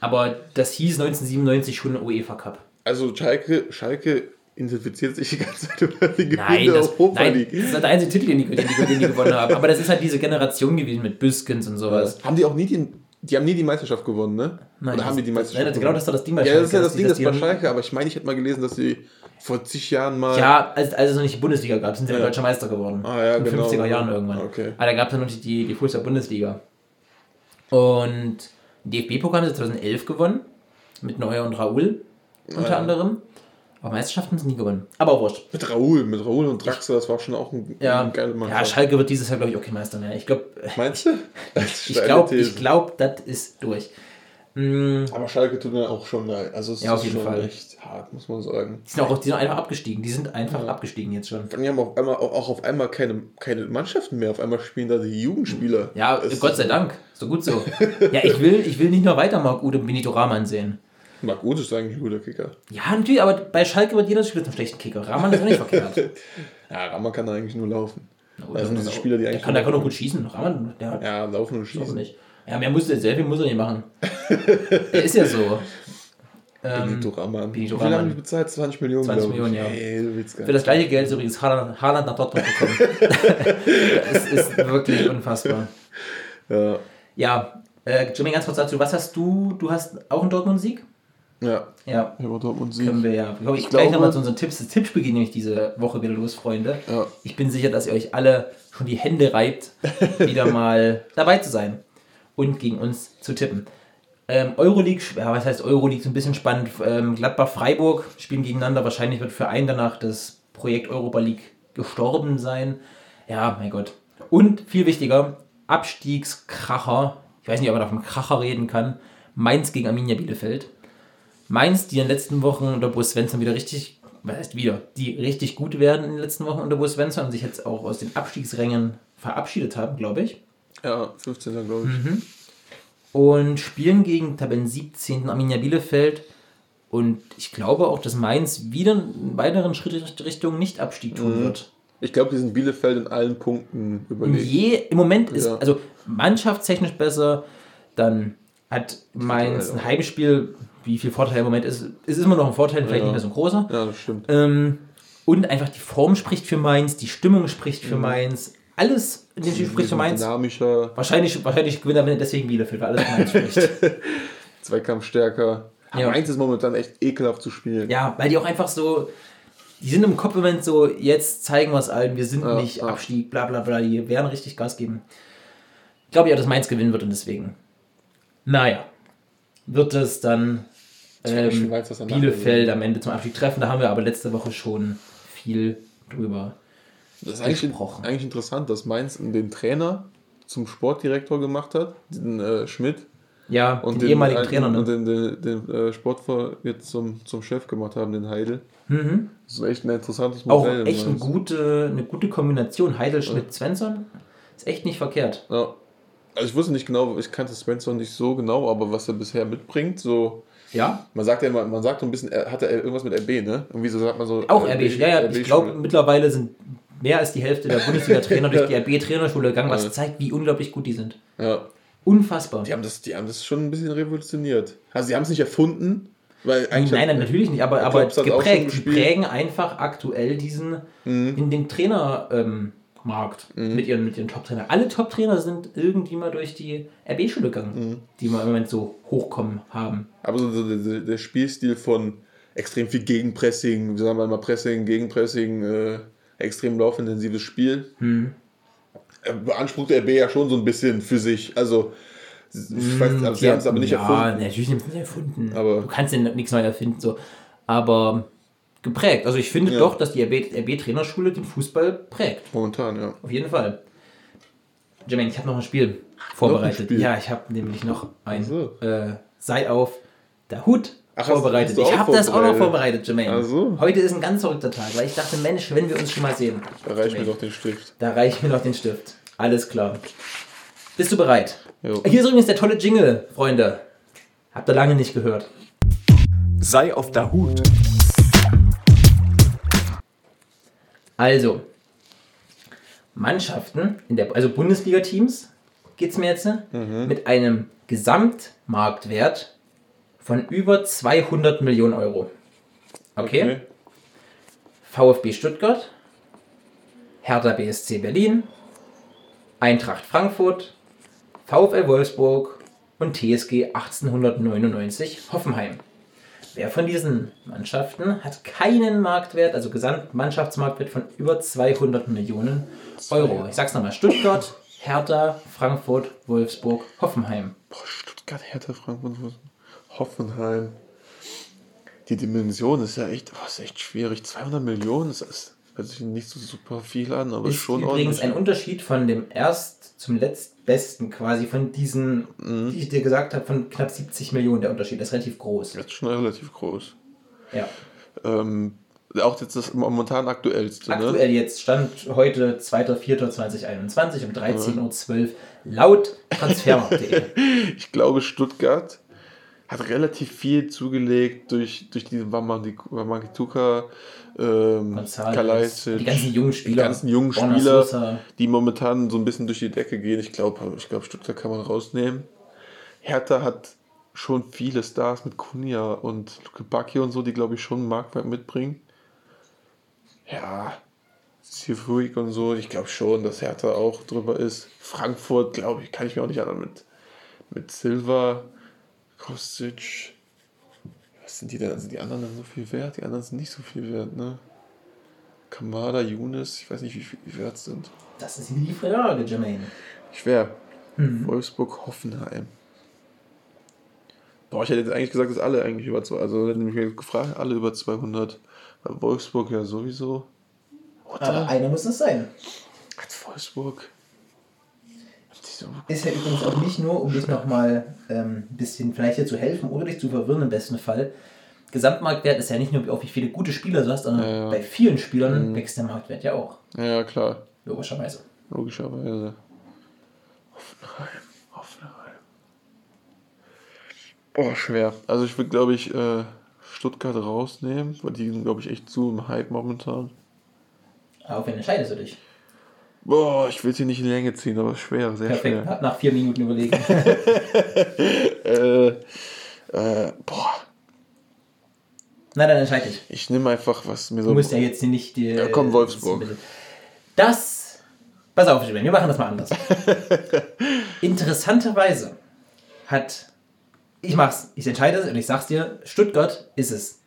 Aber das hieß 1997 schon UEFA Cup. Also Schalke, Schalke identifiziert sich die ganze Zeit über die Gewinne Nein, das, Europa nein, League. das ist der einzige Titel, den die, den, die, den die gewonnen haben. Aber das ist halt diese Generation gewesen mit Büskens und sowas. Haben die auch nie die, die haben nie die Meisterschaft gewonnen, ne? Nein, Oder haben die die das- Meisterschaft Nein, genau das ist doch das Ding bei Ja, das ist ja Schalke, das Ding, das bei Schalke, aber ich meine, ich hätte mal gelesen, dass sie vor zig Jahren mal. Ja, als, als es noch nicht die Bundesliga gab, sind sie ja. Deutscher Meister geworden. Ah, ja, In den genau. 50er Jahren irgendwann. Okay. Aber da gab es ja noch die, die, Fußball-Bundesliga. Und DFB-Pokal haben sie 2011 gewonnen. Mit Neuer und Raoul unter Ja. anderem. Aber Meisterschaften haben sie nie gewonnen. Aber auch wurscht. Mit Raoul, mit Raoul und Draxler, das war schon auch ein, Ja, ein geiler Mann. ja Schalke wird dieses Jahr, glaube ich, auch kein Meister mehr. Ich glaube, Meinst du? [LAUGHS] ich glaube, glaub, das ist durch. Mm, Aber Schalke tut mir auch schon leid. Also es Ja, auf ist jeden schon Fall. echt hart, muss man sagen. Die sind, auch, die sind einfach abgestiegen. Die sind einfach abgestiegen jetzt schon. Die haben auf einmal, auch, auch auf einmal keine, keine Mannschaften mehr. Auf einmal spielen da die Jugendspieler. Ja, Es- Gott sei Dank. So gut so. ja, ich will, ich will nicht nur weiter Marc Ude und Benito Rahman sehen. Marc Uth ist eigentlich ein guter Kicker. Ja, natürlich, aber bei Schalke wird jeder Spieler zum schlechten Kicker. Rahman ist auch nicht verkehrt. [LAUGHS] Ja, Rammer kann da eigentlich nur laufen. gut, Das sind diese Spieler, die Der eigentlich kann, der kann doch gut schießen. Rahman, der Ja, laufen und auch schießen. nicht. Ja, mehr muss der Selfie muss er nicht machen. der ist ja so. [LAUGHS] Ähm, Benito Raman. Benito Wie haben Raman. bezahlt? 20 Millionen, 20 glaub ich. Millionen, ja. Ey, du willst gar für das gleiche Geld ist übrigens Haaland, Haaland nach Dortmund gekommen. [LAUGHS] das ist wirklich unfassbar. Ja. Ja, äh, Jimmy, ganz kurz dazu. Was hast du? Du hast auch einen Dortmund-Sieg? Ja, Ja, über Dortmund Sieg. können wir ja. Ich, Ich gleich nochmal zu unseren Tipps. Das Tippspiel geht nämlich diese Woche wieder los, Freunde. Ja. Ich bin sicher, dass ihr euch alle schon die Hände reibt, wieder mal dabei zu sein und gegen uns zu tippen. Ähm, Euroleague, ja, was heißt Euroleague? So ein bisschen spannend. Ähm, Gladbach-Freiburg spielen gegeneinander. Wahrscheinlich wird für einen danach das Projekt Europa League gestorben sein. Ja, mein Gott. Und viel wichtiger, Abstiegskracher. Ich weiß nicht, ob man davon Kracher reden kann. Mainz gegen Arminia Bielefeld. Mainz, die in den letzten Wochen unter Bo Svensson wieder richtig, was heißt wieder, die richtig gut werden in den letzten Wochen unter Bo Svensson und sich jetzt auch aus den Abstiegsrängen verabschiedet haben, glaube ich. Ja, 15. glaube ich. Mhm. Und spielen gegen Tabellen 17. Arminia Bielefeld. Und ich glaube auch, dass Mainz wieder einen weiteren Schritt Richtung Nicht-Abstieg tun Mhm. wird. Ich glaube, die sind Bielefeld in allen Punkten überlegen. je, Im Moment ist, Ja. also mannschaftstechnisch besser, dann hat Mainz ein Heimspiel, wie viel Vorteil im Moment ist, es ist immer noch ein Vorteil, vielleicht Ja. nicht mehr so ein großer. Ja, das stimmt. Ähm, und einfach die Form spricht für Mainz, die Stimmung spricht Mhm. für Mainz, alles in Spiel spricht für Mainz. Dynamischer, Wahrscheinlich, wahrscheinlich gewinnt er deswegen Bielefeld, weil alles für Mainz spricht. [LAUGHS] Zweikampfstärker. Ja. Ja. Mainz ist momentan echt ekelhaft zu spielen. Ja, weil die auch einfach so, die sind im Kopf im Moment so, jetzt zeigen wir es allen, wir sind Ja, nicht ja. Abstieg, bla bla bla, die werden richtig Gas geben. Ich glaube ja, dass Mainz gewinnen wird und deswegen. Naja, wird es dann ähm, danach Bielefeld am Ende zum Abstieg treffen. Da haben wir aber letzte Woche schon viel drüber. Das ist eigentlich, eigentlich interessant, dass Mainz den Trainer zum Sportdirektor gemacht hat, den äh, Schmidt. Ja, Und den, ehemaligen alten- Trainer, ne? Und den, den, den äh, Sportver jetzt zum, zum Chef gemacht haben, den Heidel. Mhm. Das ist echt ein interessantes Auch Modell. echt eine gute, eine gute Kombination. Heidel, Schmidt, Svensson. Ist echt nicht verkehrt. Ja. Also ich wusste nicht genau, ich kannte Spencer nicht so genau, aber was er bisher mitbringt, so. Ja, Man sagt ja immer, man sagt so ein bisschen, er hatte irgendwas mit RB, ne? Irgendwie so sagt man so. Auch RB, ja, ja, ich glaube, mittlerweile sind mehr als die Hälfte der Bundesliga-Trainer [LAUGHS] durch die RB-Trainerschule gegangen, was zeigt, wie unglaublich gut die sind. Ja. Unfassbar. Die haben, das, die haben das schon ein bisschen revolutioniert. Also, sie haben es nicht erfunden, weil eigentlich. Nein, nein, natürlich nicht, aber, aber geprägt. Die prägen einfach aktuell diesen, in den Trainermarkt ähm, Markt mit ihren, mit ihren Top-Trainern. Alle Top-Trainer sind irgendwie mal durch die RB-Schule gegangen, die wir im Moment so hochkommen haben. Aber so der, der, der Spielstil von extrem viel Gegenpressing, wie sagen wir mal Pressing, Gegenpressing, äh, extrem laufintensives Spiel, äh, beansprucht der RB ja schon so ein bisschen für sich. Also, ich weiß, aber sie haben es aber nicht ja, erfunden. natürlich haben es nicht erfunden. Aber- du kannst ja nichts neu erfinden. So. Aber geprägt. Also ich finde Ja. doch, dass die RB-Trainerschule den Fußball prägt. Momentan, ja. Auf jeden Fall. Jermaine, ich habe noch ein Spiel vorbereitet. Spiel? Ja, ich habe nämlich noch ein Ach so. äh, Sei auf der Hut Ach, vorbereitet. ich habe das auch noch vorbereitet? Jermaine. Ach so. Heute ist ein ganz verrückter Tag, weil ich dachte, Mensch, wenn wir uns schon mal sehen, Da reicht mir doch den Stift. da reicht mir noch den Stift. Alles klar. Bist du bereit? Jo. Hier ist übrigens der tolle Jingle, Freunde. Habt ihr lange nicht gehört. Sei auf der Hut. Also, Mannschaften, in der, also Bundesliga-Teams, geht es mir jetzt, mit einem Gesamtmarktwert von über 200 Millionen Euro. Okay? VfB Stuttgart, Hertha BSC Berlin, Eintracht Frankfurt, VfL Wolfsburg und TSG 1899 Hoffenheim. Wer von diesen Mannschaften hat keinen Marktwert, also Gesamtmannschaftsmarktwert von über 200 Millionen Euro? Ich sag's nochmal: Stuttgart, Hertha, Frankfurt, Wolfsburg, Hoffenheim. Boah, Stuttgart, Hertha, Frankfurt, Hoffenheim. Die Dimension ist ja echt, oh, ist echt schwierig. 200 Millionen, das ist, hört sich nicht so super viel an, aber ist Ist schon übrigens ordentlich. ein Unterschied von dem erst zum letztbesten quasi, von diesen, Mhm. die ich dir gesagt habe, von knapp 70 Millionen. Der Unterschied das ist relativ groß. Das ist schon relativ groß. Ja. Ähm, auch jetzt das momentan aktuellste, ne? Aktuell jetzt Stand heute 2.4.2021 um 13.12 Uhr laut [LAUGHS] transfermarkt.de. Ich glaube, Stuttgart hat relativ viel zugelegt durch, durch diesen Wamangituka, ähm, Kalajdzic, die ganzen jungen Spieler, die ganzen jungen Spieler, die momentan so ein bisschen durch die Decke gehen. Ich glaube, ich glaube, Stuttgart kann man rausnehmen. Hertha hat schon viele Stars mit Kunja und Luke Bacchio und so, die glaube ich schon einen Marktwert mitbringen. Ja, Sifuik und so, ich glaube schon, dass Hertha auch drüber ist. Frankfurt, glaube ich, kann ich mir auch nicht erinnern mit, mit Silva, Kostic. Was sind die denn? Sind die anderen denn so viel wert? Die anderen sind nicht so viel wert, ne? Kamada, Younes, ich weiß nicht, wie viel die wert sind. Das ist die Frage, Jermaine. Schwer. Mhm. Wolfsburg, Hoffenheim. Boah, ich hätte jetzt eigentlich gesagt, dass alle eigentlich über 200, also hätte mich gefragt, alle über 200. Bei Wolfsburg ja sowieso. Aber einer muss es sein. Hat Wolfsburg. So Ist ja übrigens auch nicht nur, um dich nochmal ähm, ein bisschen vielleicht hier zu helfen oder dich zu verwirren im besten Fall. Gesamtmarktwert ist ja nicht nur, auf wie viele gute Spieler du hast, sondern Ja, ja. bei vielen Spielern wächst der Marktwert ja auch. Ja, klar. Logischerweise. Logischerweise. Hoffenheim. Hoffenheim. Boah, schwer. Also ich würde, glaube ich, äh, Stuttgart rausnehmen, weil die sind, glaube ich, echt zu im Hype momentan. Aber auf wen entscheidest du dich? Boah, ich will sie nicht in die Länge ziehen, aber schwer, sehr Perfekt. schwer. Hat nach vier Minuten überlegen. [LAUGHS] Äh, äh, boah, Na, dann entscheide dich. ich nehme einfach, was mir so. Du musst ja jetzt hier nicht die. Ja, komm, Wolfsburg. Das. Pass auf, wir machen das mal anders. [LAUGHS] Interessanterweise hat. Ich mach's, ich entscheide es und ich sag's dir, Stuttgart ist es.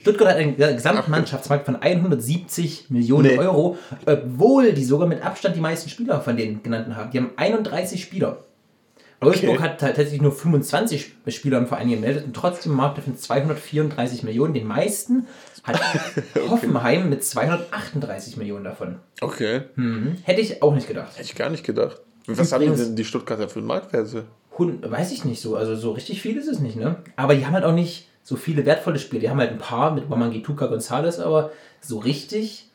Stuttgart hat einen Gesamtmannschaftsmarkt von 170 Millionen Nee. Euro, obwohl die sogar mit Abstand die meisten Spieler von den genannten haben. Die haben 31 Spieler. Wolfsburg hat tatsächlich nur 25 Spieler im Verein gemeldet und trotzdem einen Markt von 234 Millionen. Den meisten hat [LAUGHS] Hoffenheim mit 238 Millionen davon. Okay, Mhm. Hätte ich auch nicht gedacht. hätte ich gar nicht gedacht. Was haben denn die Stuttgarter für Marktwerte? Hund, weiß ich nicht so. Also so richtig viel ist es nicht, ne? Aber die haben halt auch nicht so viele wertvolle Spiele. Die haben halt ein paar mit Wamangituka González, aber so richtig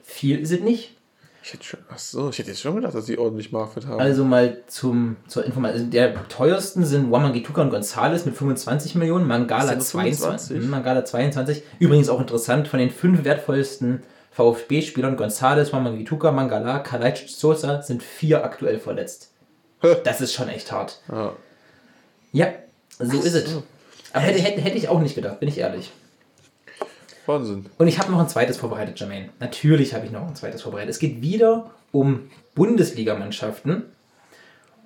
viel ist es nicht. Ich hätte schon, ach so, ich hätte jetzt schon gedacht, dass die ordentlich Marktwert haben. Also mal zum, zur Information. Also der teuersten sind Wamangituka und González mit 25 Millionen, Mangala Ist der nur 22. 25? Mhm, Mangala 22. Übrigens auch interessant, von den fünf wertvollsten VfB-Spielern, González, Wamangituka, Mangala, Kalajdzic, Sosa, sind vier aktuell verletzt. Das ist schon echt hart. ja. Ja, so ist es. Aber hätte, hätte, hätte ich auch nicht gedacht, bin ich ehrlich. Wahnsinn. Und ich habe noch ein zweites vorbereitet, Jermaine. Natürlich habe ich noch ein zweites vorbereitet. Es geht wieder um Bundesligamannschaften.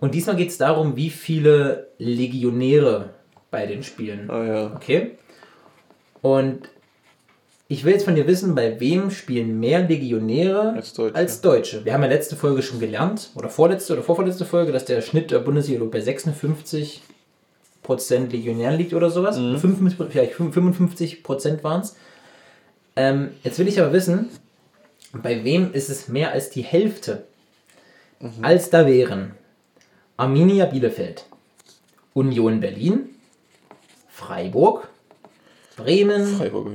Und diesmal geht es darum, wie viele Legionäre bei den Spielen. Ah ja. Okay? Und ich will jetzt von dir wissen, bei wem spielen mehr Legionäre Als Deutsche. als Deutsche? Wir haben ja letzte Folge schon gelernt, oder vorletzte oder vorvorletzte Folge, dass der Schnitt der Bundesliga bei 56 Prozent Legionären liegt oder sowas. 55, vielleicht 55 Prozent waren es. Ähm, jetzt will ich aber wissen, bei wem ist es mehr als die Hälfte? Als da wären Arminia Bielefeld, Union Berlin, Freiburg, Bremen Freiburg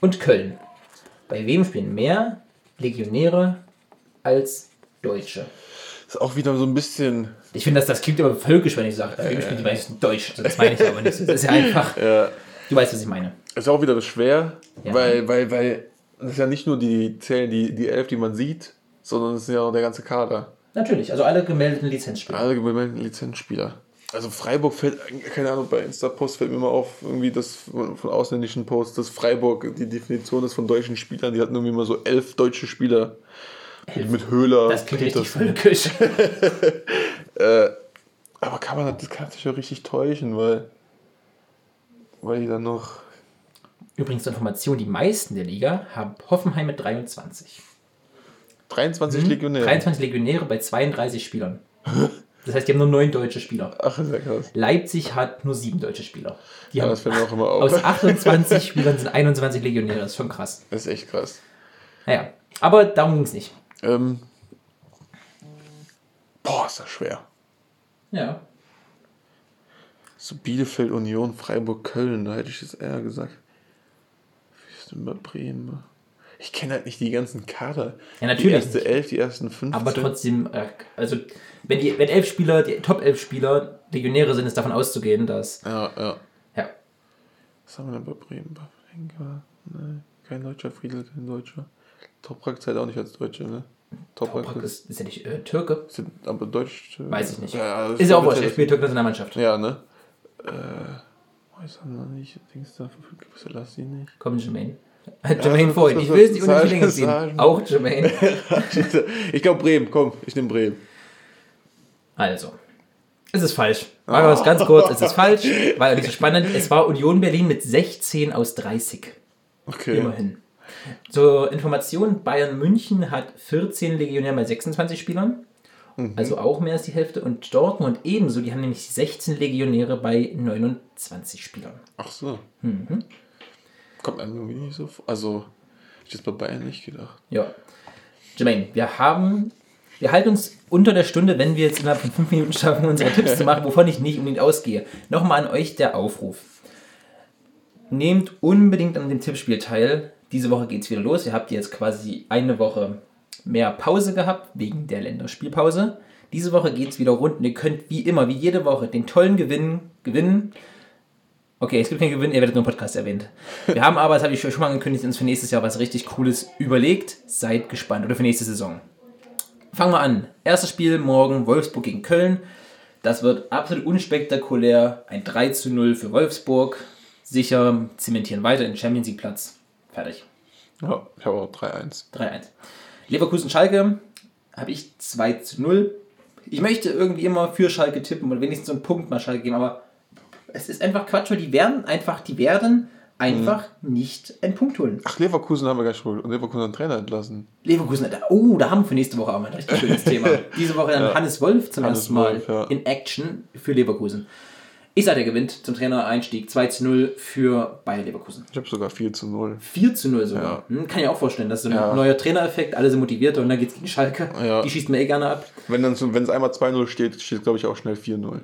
und Köln. Bei wem spielen mehr Legionäre als Deutsche? Ist auch wieder so ein bisschen. Ich finde, das, das klingt aber völkisch, wenn ich sage, bei wem spielen die meisten Deutsch. Das meine ich aber nicht. Das ist ja einfach. [LAUGHS] Ja. Du weißt, was ich meine. Ist auch wieder schwer, Ja. weil, weil, weil das ist ja nicht nur die zählen die, die Elf, die man sieht, sondern es ist ja auch der ganze Kader. Natürlich, also alle gemeldeten Lizenzspieler. Alle gemeldeten Lizenzspieler. Also Freiburg fällt, keine Ahnung, bei Insta-Post fällt mir mal auf, irgendwie das von, von ausländischen Posts, dass Freiburg die Definition ist von deutschen Spielern. Die hatten irgendwie mal so elf deutsche Spieler. Mit Höhler. Das klingt richtig Peters. [LAUGHS] völkisch. Aber kann man das kann sich ja richtig täuschen, weil, weil die dann noch Übrigens zur Information, die meisten der Liga haben Hoffenheim mit 23. 23 Legionäre. 23 Legionäre bei 32 Spielern. Das heißt, die haben nur neun deutsche Spieler. Ach, ist ja krass. Leipzig hat nur sieben deutsche Spieler. Die Ja, haben das fällt mir auch immer auf. aus [LAUGHS] 28 Spielern sind 21 Legionäre. Das ist schon krass. Das ist echt krass. Naja, aber darum ging es nicht. Ähm, boah, ist das schwer. Ja. So Bielefeld, Union, Freiburg, Köln, da hätte ich jetzt eher gesagt. Wie ist denn bei Bremen? Ich kenne halt nicht die ganzen Kader. Ja, natürlich Die erste nicht. elf, die ersten 15. Aber trotzdem, äh, also wenn die wenn elf Spieler, die Top 11 Spieler Legionäre sind, ist davon auszugehen, dass. Ja, ja. Ja. Was haben wir denn bei Bremen? Henker? Nein, kein Deutscher, Friedel, kein Deutscher. Toprak zählt auch nicht als Deutscher, ne? Toprak Toprak ist, ist, ist ja nicht äh, Türke. sind aber Deutsch. Weiß ich nicht. Ja, das ist ja auch wurscht, er spielt Türke Nationalmannschaft. Ja, ne? Äh, weiß er noch nicht. Dings da, Selassie nicht. Komm, Jermaine. Jermaine das- vorhin. Ich will es nicht unnötig länger das- ziehen. Auch Jermaine. [LAUGHS] ich glaube Bremen, komm, ich nehme Bremen. Also. Es ist falsch. Machen wir es ganz kurz. Es ist falsch. Ja nicht so spannend. Es war Union Berlin mit 16 aus 30. Okay. Immerhin. Zur Information, Bayern München hat 14 Legionäre bei 26 Spielern. Also auch mehr als die Hälfte. Und Dortmund ebenso. Die haben nämlich 16 Legionäre bei 29 Spielern. Ach so. Mhm. Kommt einem irgendwie nicht so vor. Also, ich hätte es bei Bayern nicht gedacht. Ja. Jermaine, wir haben. Wir halten uns unter der Stunde, wenn wir jetzt innerhalb von fünf Minuten schaffen, unsere Tipps zu machen, [LAUGHS] wovon ich nicht unbedingt ausgehe. Nochmal an euch der Aufruf. Nehmt unbedingt an dem Tippspiel teil. Diese Woche geht es wieder los. Ihr habt jetzt quasi eine Woche mehr Pause gehabt, wegen der Länderspielpause. Diese Woche geht es wieder rund und ihr könnt wie immer, wie jede Woche, den tollen Gewinn gewinnen. Okay, es gibt keinen Gewinn, ihr werdet nur im Podcast erwähnt. Wir haben aber, das habe ich euch schon mal angekündigt, uns für nächstes Jahr was richtig Cooles überlegt. Seid gespannt. Oder für nächste Saison. Fangen wir an. Erstes Spiel morgen Wolfsburg gegen Köln. Das wird absolut unspektakulär. Ein 3 zu 0 für Wolfsburg. Sicher zementieren weiter den Champions League Platz. Fertig. Ja, ich habe auch 3-1. 3-1. Leverkusen-Schalke habe ich 2 zu 0. Ich möchte irgendwie immer für Schalke tippen und wenigstens so einen Punkt mal Schalke geben, aber es ist einfach Quatsch, weil die werden einfach, die werden einfach nicht einen Punkt holen. Ach, Leverkusen haben wir gar nicht geholt. Und Leverkusen hat einen Trainer entlassen. Leverkusen, oh, da haben wir für nächste Woche auch mal ein richtig schönes Thema. [LAUGHS] Diese Woche dann Hannes Wolf zum Hannes ersten Mal Wolf, ja. in Action für Leverkusen. Ich sage, der gewinnt zum Trainer-Einstieg 2 zu 0 für Bayer Leverkusen. Ich habe sogar 4 zu 0. 4 zu 0 sogar. Ja. Hm, kann ich auch vorstellen, das ist so ein Ja. neuer Trainereffekt, alle sind motiviert und dann geht es gegen Schalke. Ja. Die schießt mir eh gerne ab. Wenn es einmal 2-0 steht, steht glaube ich auch schnell 4-0.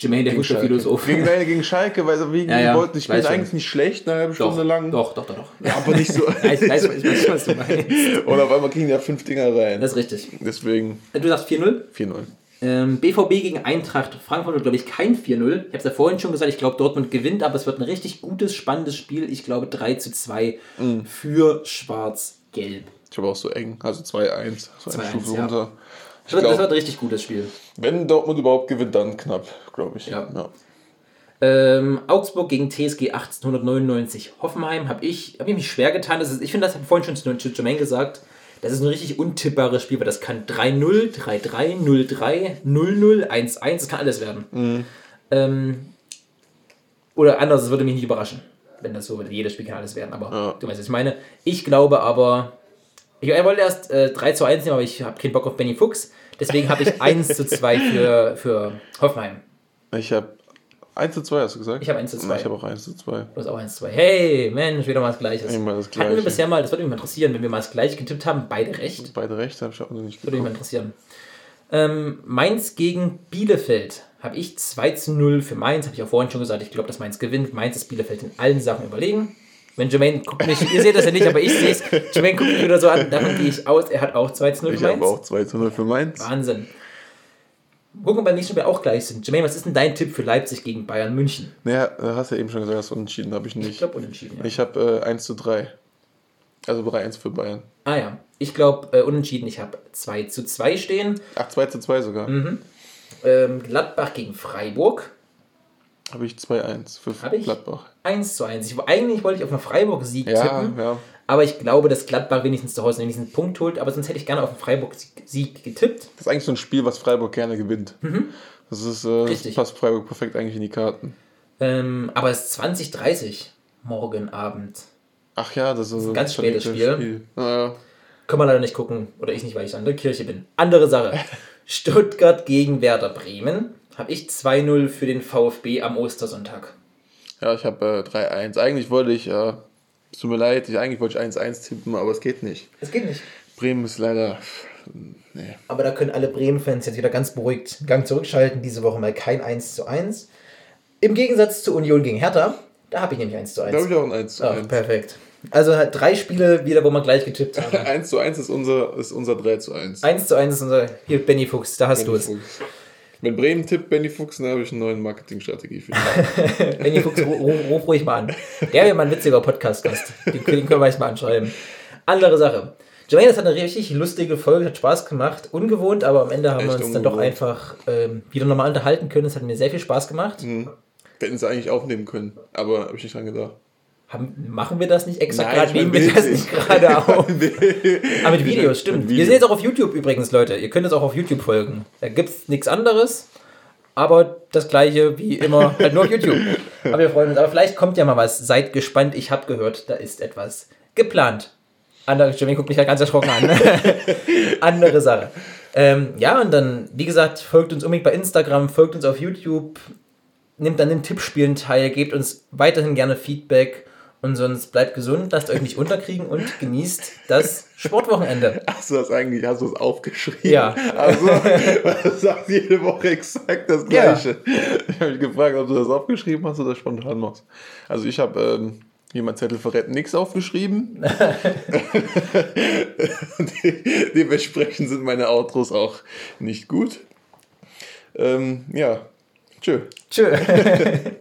Jermaine, der Schalke. Fußballphilosoph. Gegen, gegen Schalke, weil sie wegen Ja, ja, wollten, weiß schon. eigentlich nicht schlecht, eine halbe Doch, Stunde lang. doch, doch, doch, doch. Ja, aber nicht so. Ich [LAUGHS] weiß, ich weiß, was du meinst. Oder auf einmal kriegen die ja fünf Dinger rein. Das ist richtig. Deswegen Du sagst 4-0. 4-0. Ähm, BVB gegen Eintracht Frankfurt wird, glaube ich, kein 4-0. Ich habe es ja vorhin schon gesagt, ich glaube, Dortmund gewinnt, aber es wird ein richtig gutes, spannendes Spiel. Ich glaube 3 zu 2 Mhm. für Schwarz-Gelb. Ich habe auch so eng, also 2-1, so eine 2-1, Stufe ja. runter. Ich Das wird, das wird glaub, ein richtig gutes Spiel. wenn Dortmund überhaupt gewinnt, dann knapp, glaube ich. Ja. Ähm, Augsburg gegen TSG 1899 Hoffenheim habe ich, hab ich mich schwer getan. Das ist, ich finde, das habe ich vorhin schon zu zu Jermaine gesagt. Das ist ein richtig untippbares Spiel, weil das kann 3-0, 3-3, 0-3, 0-0, 1-1, das kann alles werden. Ähm, oder anders, es würde mich nicht überraschen, wenn das so wird. Jedes Spiel kann alles werden, aber Ja. du weißt, was ich meine. Ich glaube aber, ich, ich wollte erst äh, 3 zu 1 nehmen, aber ich habe keinen Bock auf Benny Fuchs. Deswegen habe ich [LAUGHS] 1 zu 2 für, für Hoffenheim. Ich habe 1 zu 2, hast du gesagt? Ich habe 1 zu 2. Na, Ich habe auch 1 zu 2. Du hast auch 1 zu 2. Hey, Mensch, wieder mal das Gleiche. Immer das Hatten wir Gleiche. bisher mal, das würde mich mal interessieren, wenn wir mal das Gleiche getippt haben, beide recht. Beide recht, habe ich auch noch nicht Würde mich mal geguckt. interessieren. Ähm, Mainz gegen Bielefeld habe ich 2 zu 0 für Mainz. Habe ich auch vorhin schon gesagt, ich glaube, dass Mainz gewinnt. Mainz ist Bielefeld in allen Sachen überlegen. Wenn Jermaine guckt mich, ihr seht das ja nicht, aber ich sehe es. Jermaine guckt mich wieder so an, davon gehe ich aus. Er hat auch 2 zu 0 Ich für habe Mainz. auch 2 zu 0 für Mainz. Wahnsinn. Gucken wir beim nächsten Spiel auch gleich sind. Jermaine, was ist denn dein Tipp für Leipzig gegen Bayern München? Naja, du hast ja eben schon gesagt, das unentschieden habe ich Ich nicht. glaube unentschieden. Ja. Ich habe äh, 1 zu 3. Also 3-1 für Bayern. Ah ja, ich glaube äh, unentschieden. Ich habe 2 zu 2 stehen. Ach, 2 zu 2 sogar. Mhm. Ähm, Gladbach gegen Freiburg. Habe ich 2-1 für Hab ich? Gladbach. 1 zu 1. Ich, eigentlich wollte ich auf einen Freiburg-Sieg Ja, tippen, ja. Aber ich glaube, dass Gladbach wenigstens zu Hause wenigstens einen Punkt holt. Aber sonst hätte ich gerne auf einen Freiburg-Sieg getippt. Das ist eigentlich so ein Spiel, was Freiburg gerne gewinnt. Das ist, äh, das Mhm. Passt Freiburg perfekt eigentlich in die Karten. Ähm, aber es ist 2030. morgen Abend. Ach ja, das ist ein ganz spätes Spiel. Naja. Können wir leider nicht gucken. Oder ich nicht, weil ich an der Kirche bin. Andere Sache. [LAUGHS] Stuttgart gegen Werder Bremen. Habe ich 2-0 für den VfB am Ostersonntag. Ja, ich habe äh, 3-1. Eigentlich wollte ich, äh, es tut mir leid, ich, eigentlich wollte ich 1-1 tippen, aber es geht nicht. Es geht nicht. Bremen ist leider. Nee. Aber da können alle Bremen-Fans jetzt wieder ganz beruhigt einen Gang zurückschalten. Diese Woche mal kein 1 zu 1. Im Gegensatz zu Union gegen Hertha, da habe ich nämlich 1 zu 1. Da habe ich auch ein 1 zu Ach, 1. perfekt. Also halt drei Spiele wieder, wo man gleich getippt hat. [LAUGHS] 1 zu 1 ist unser, ist unser 3 zu 1. 1 zu 1 ist unser. Hier, Benny Fuchs, da hast du Benny es. Fuchs. Wenn Bremen tippt Benny Fuchs, dann habe ich eine neue Marketingstrategie für ihn. [LAUGHS] Benny Fuchs, ru- ruf, ruf ruhig mal an. Der wäre mal ein witziger Podcast-Gast. Den, den können wir echt mal anschreiben. Andere Sache. Jermaine, das hat eine richtig lustige Folge, hat Spaß gemacht. Ungewohnt, aber am Ende haben wir Echt uns dann doch ungewohnt. einfach ähm, wieder nochmal unterhalten können. Es hat mir sehr viel Spaß gemacht. Wir hätten es eigentlich aufnehmen können, aber habe ich nicht dran gedacht. Haben, machen wir das nicht extra Nein, gerade? Nehmen wir das nicht gerade [LAUGHS] auf? Aber mit Videos, stimmt. Video. Wir sind jetzt auch auf YouTube übrigens, Leute. Ihr könnt es auch auf YouTube folgen. Da gibt es nichts anderes, aber das gleiche wie immer, [LAUGHS] halt nur auf YouTube. Aber wir freuen uns. Aber vielleicht kommt ja mal was. Seid gespannt. Ich habe gehört, da ist etwas geplant. Andere, Jimmy guckt mich ja ganz erschrocken an. [LAUGHS] Andere Sache. Ähm, ja, und dann, wie gesagt, folgt uns unbedingt bei Instagram, folgt uns auf YouTube, nehmt an den Tippspielen teil, gebt uns weiterhin gerne Feedback und sonst bleibt gesund, lasst euch nicht unterkriegen und genießt das Sportwochenende. Hast du das eigentlich, hast du es aufgeschrieben? Ja. Also, das sagt jede Woche exakt das Ja. Gleiche. Ich habe mich gefragt, ob du das aufgeschrieben hast oder spontan machst. Also ich habe ähm, hier mein Zettel verrät nichts aufgeschrieben. [LAUGHS] De dementsprechend sind meine Outros auch nicht gut. Ähm, ja, tschö. Tschö. [LAUGHS]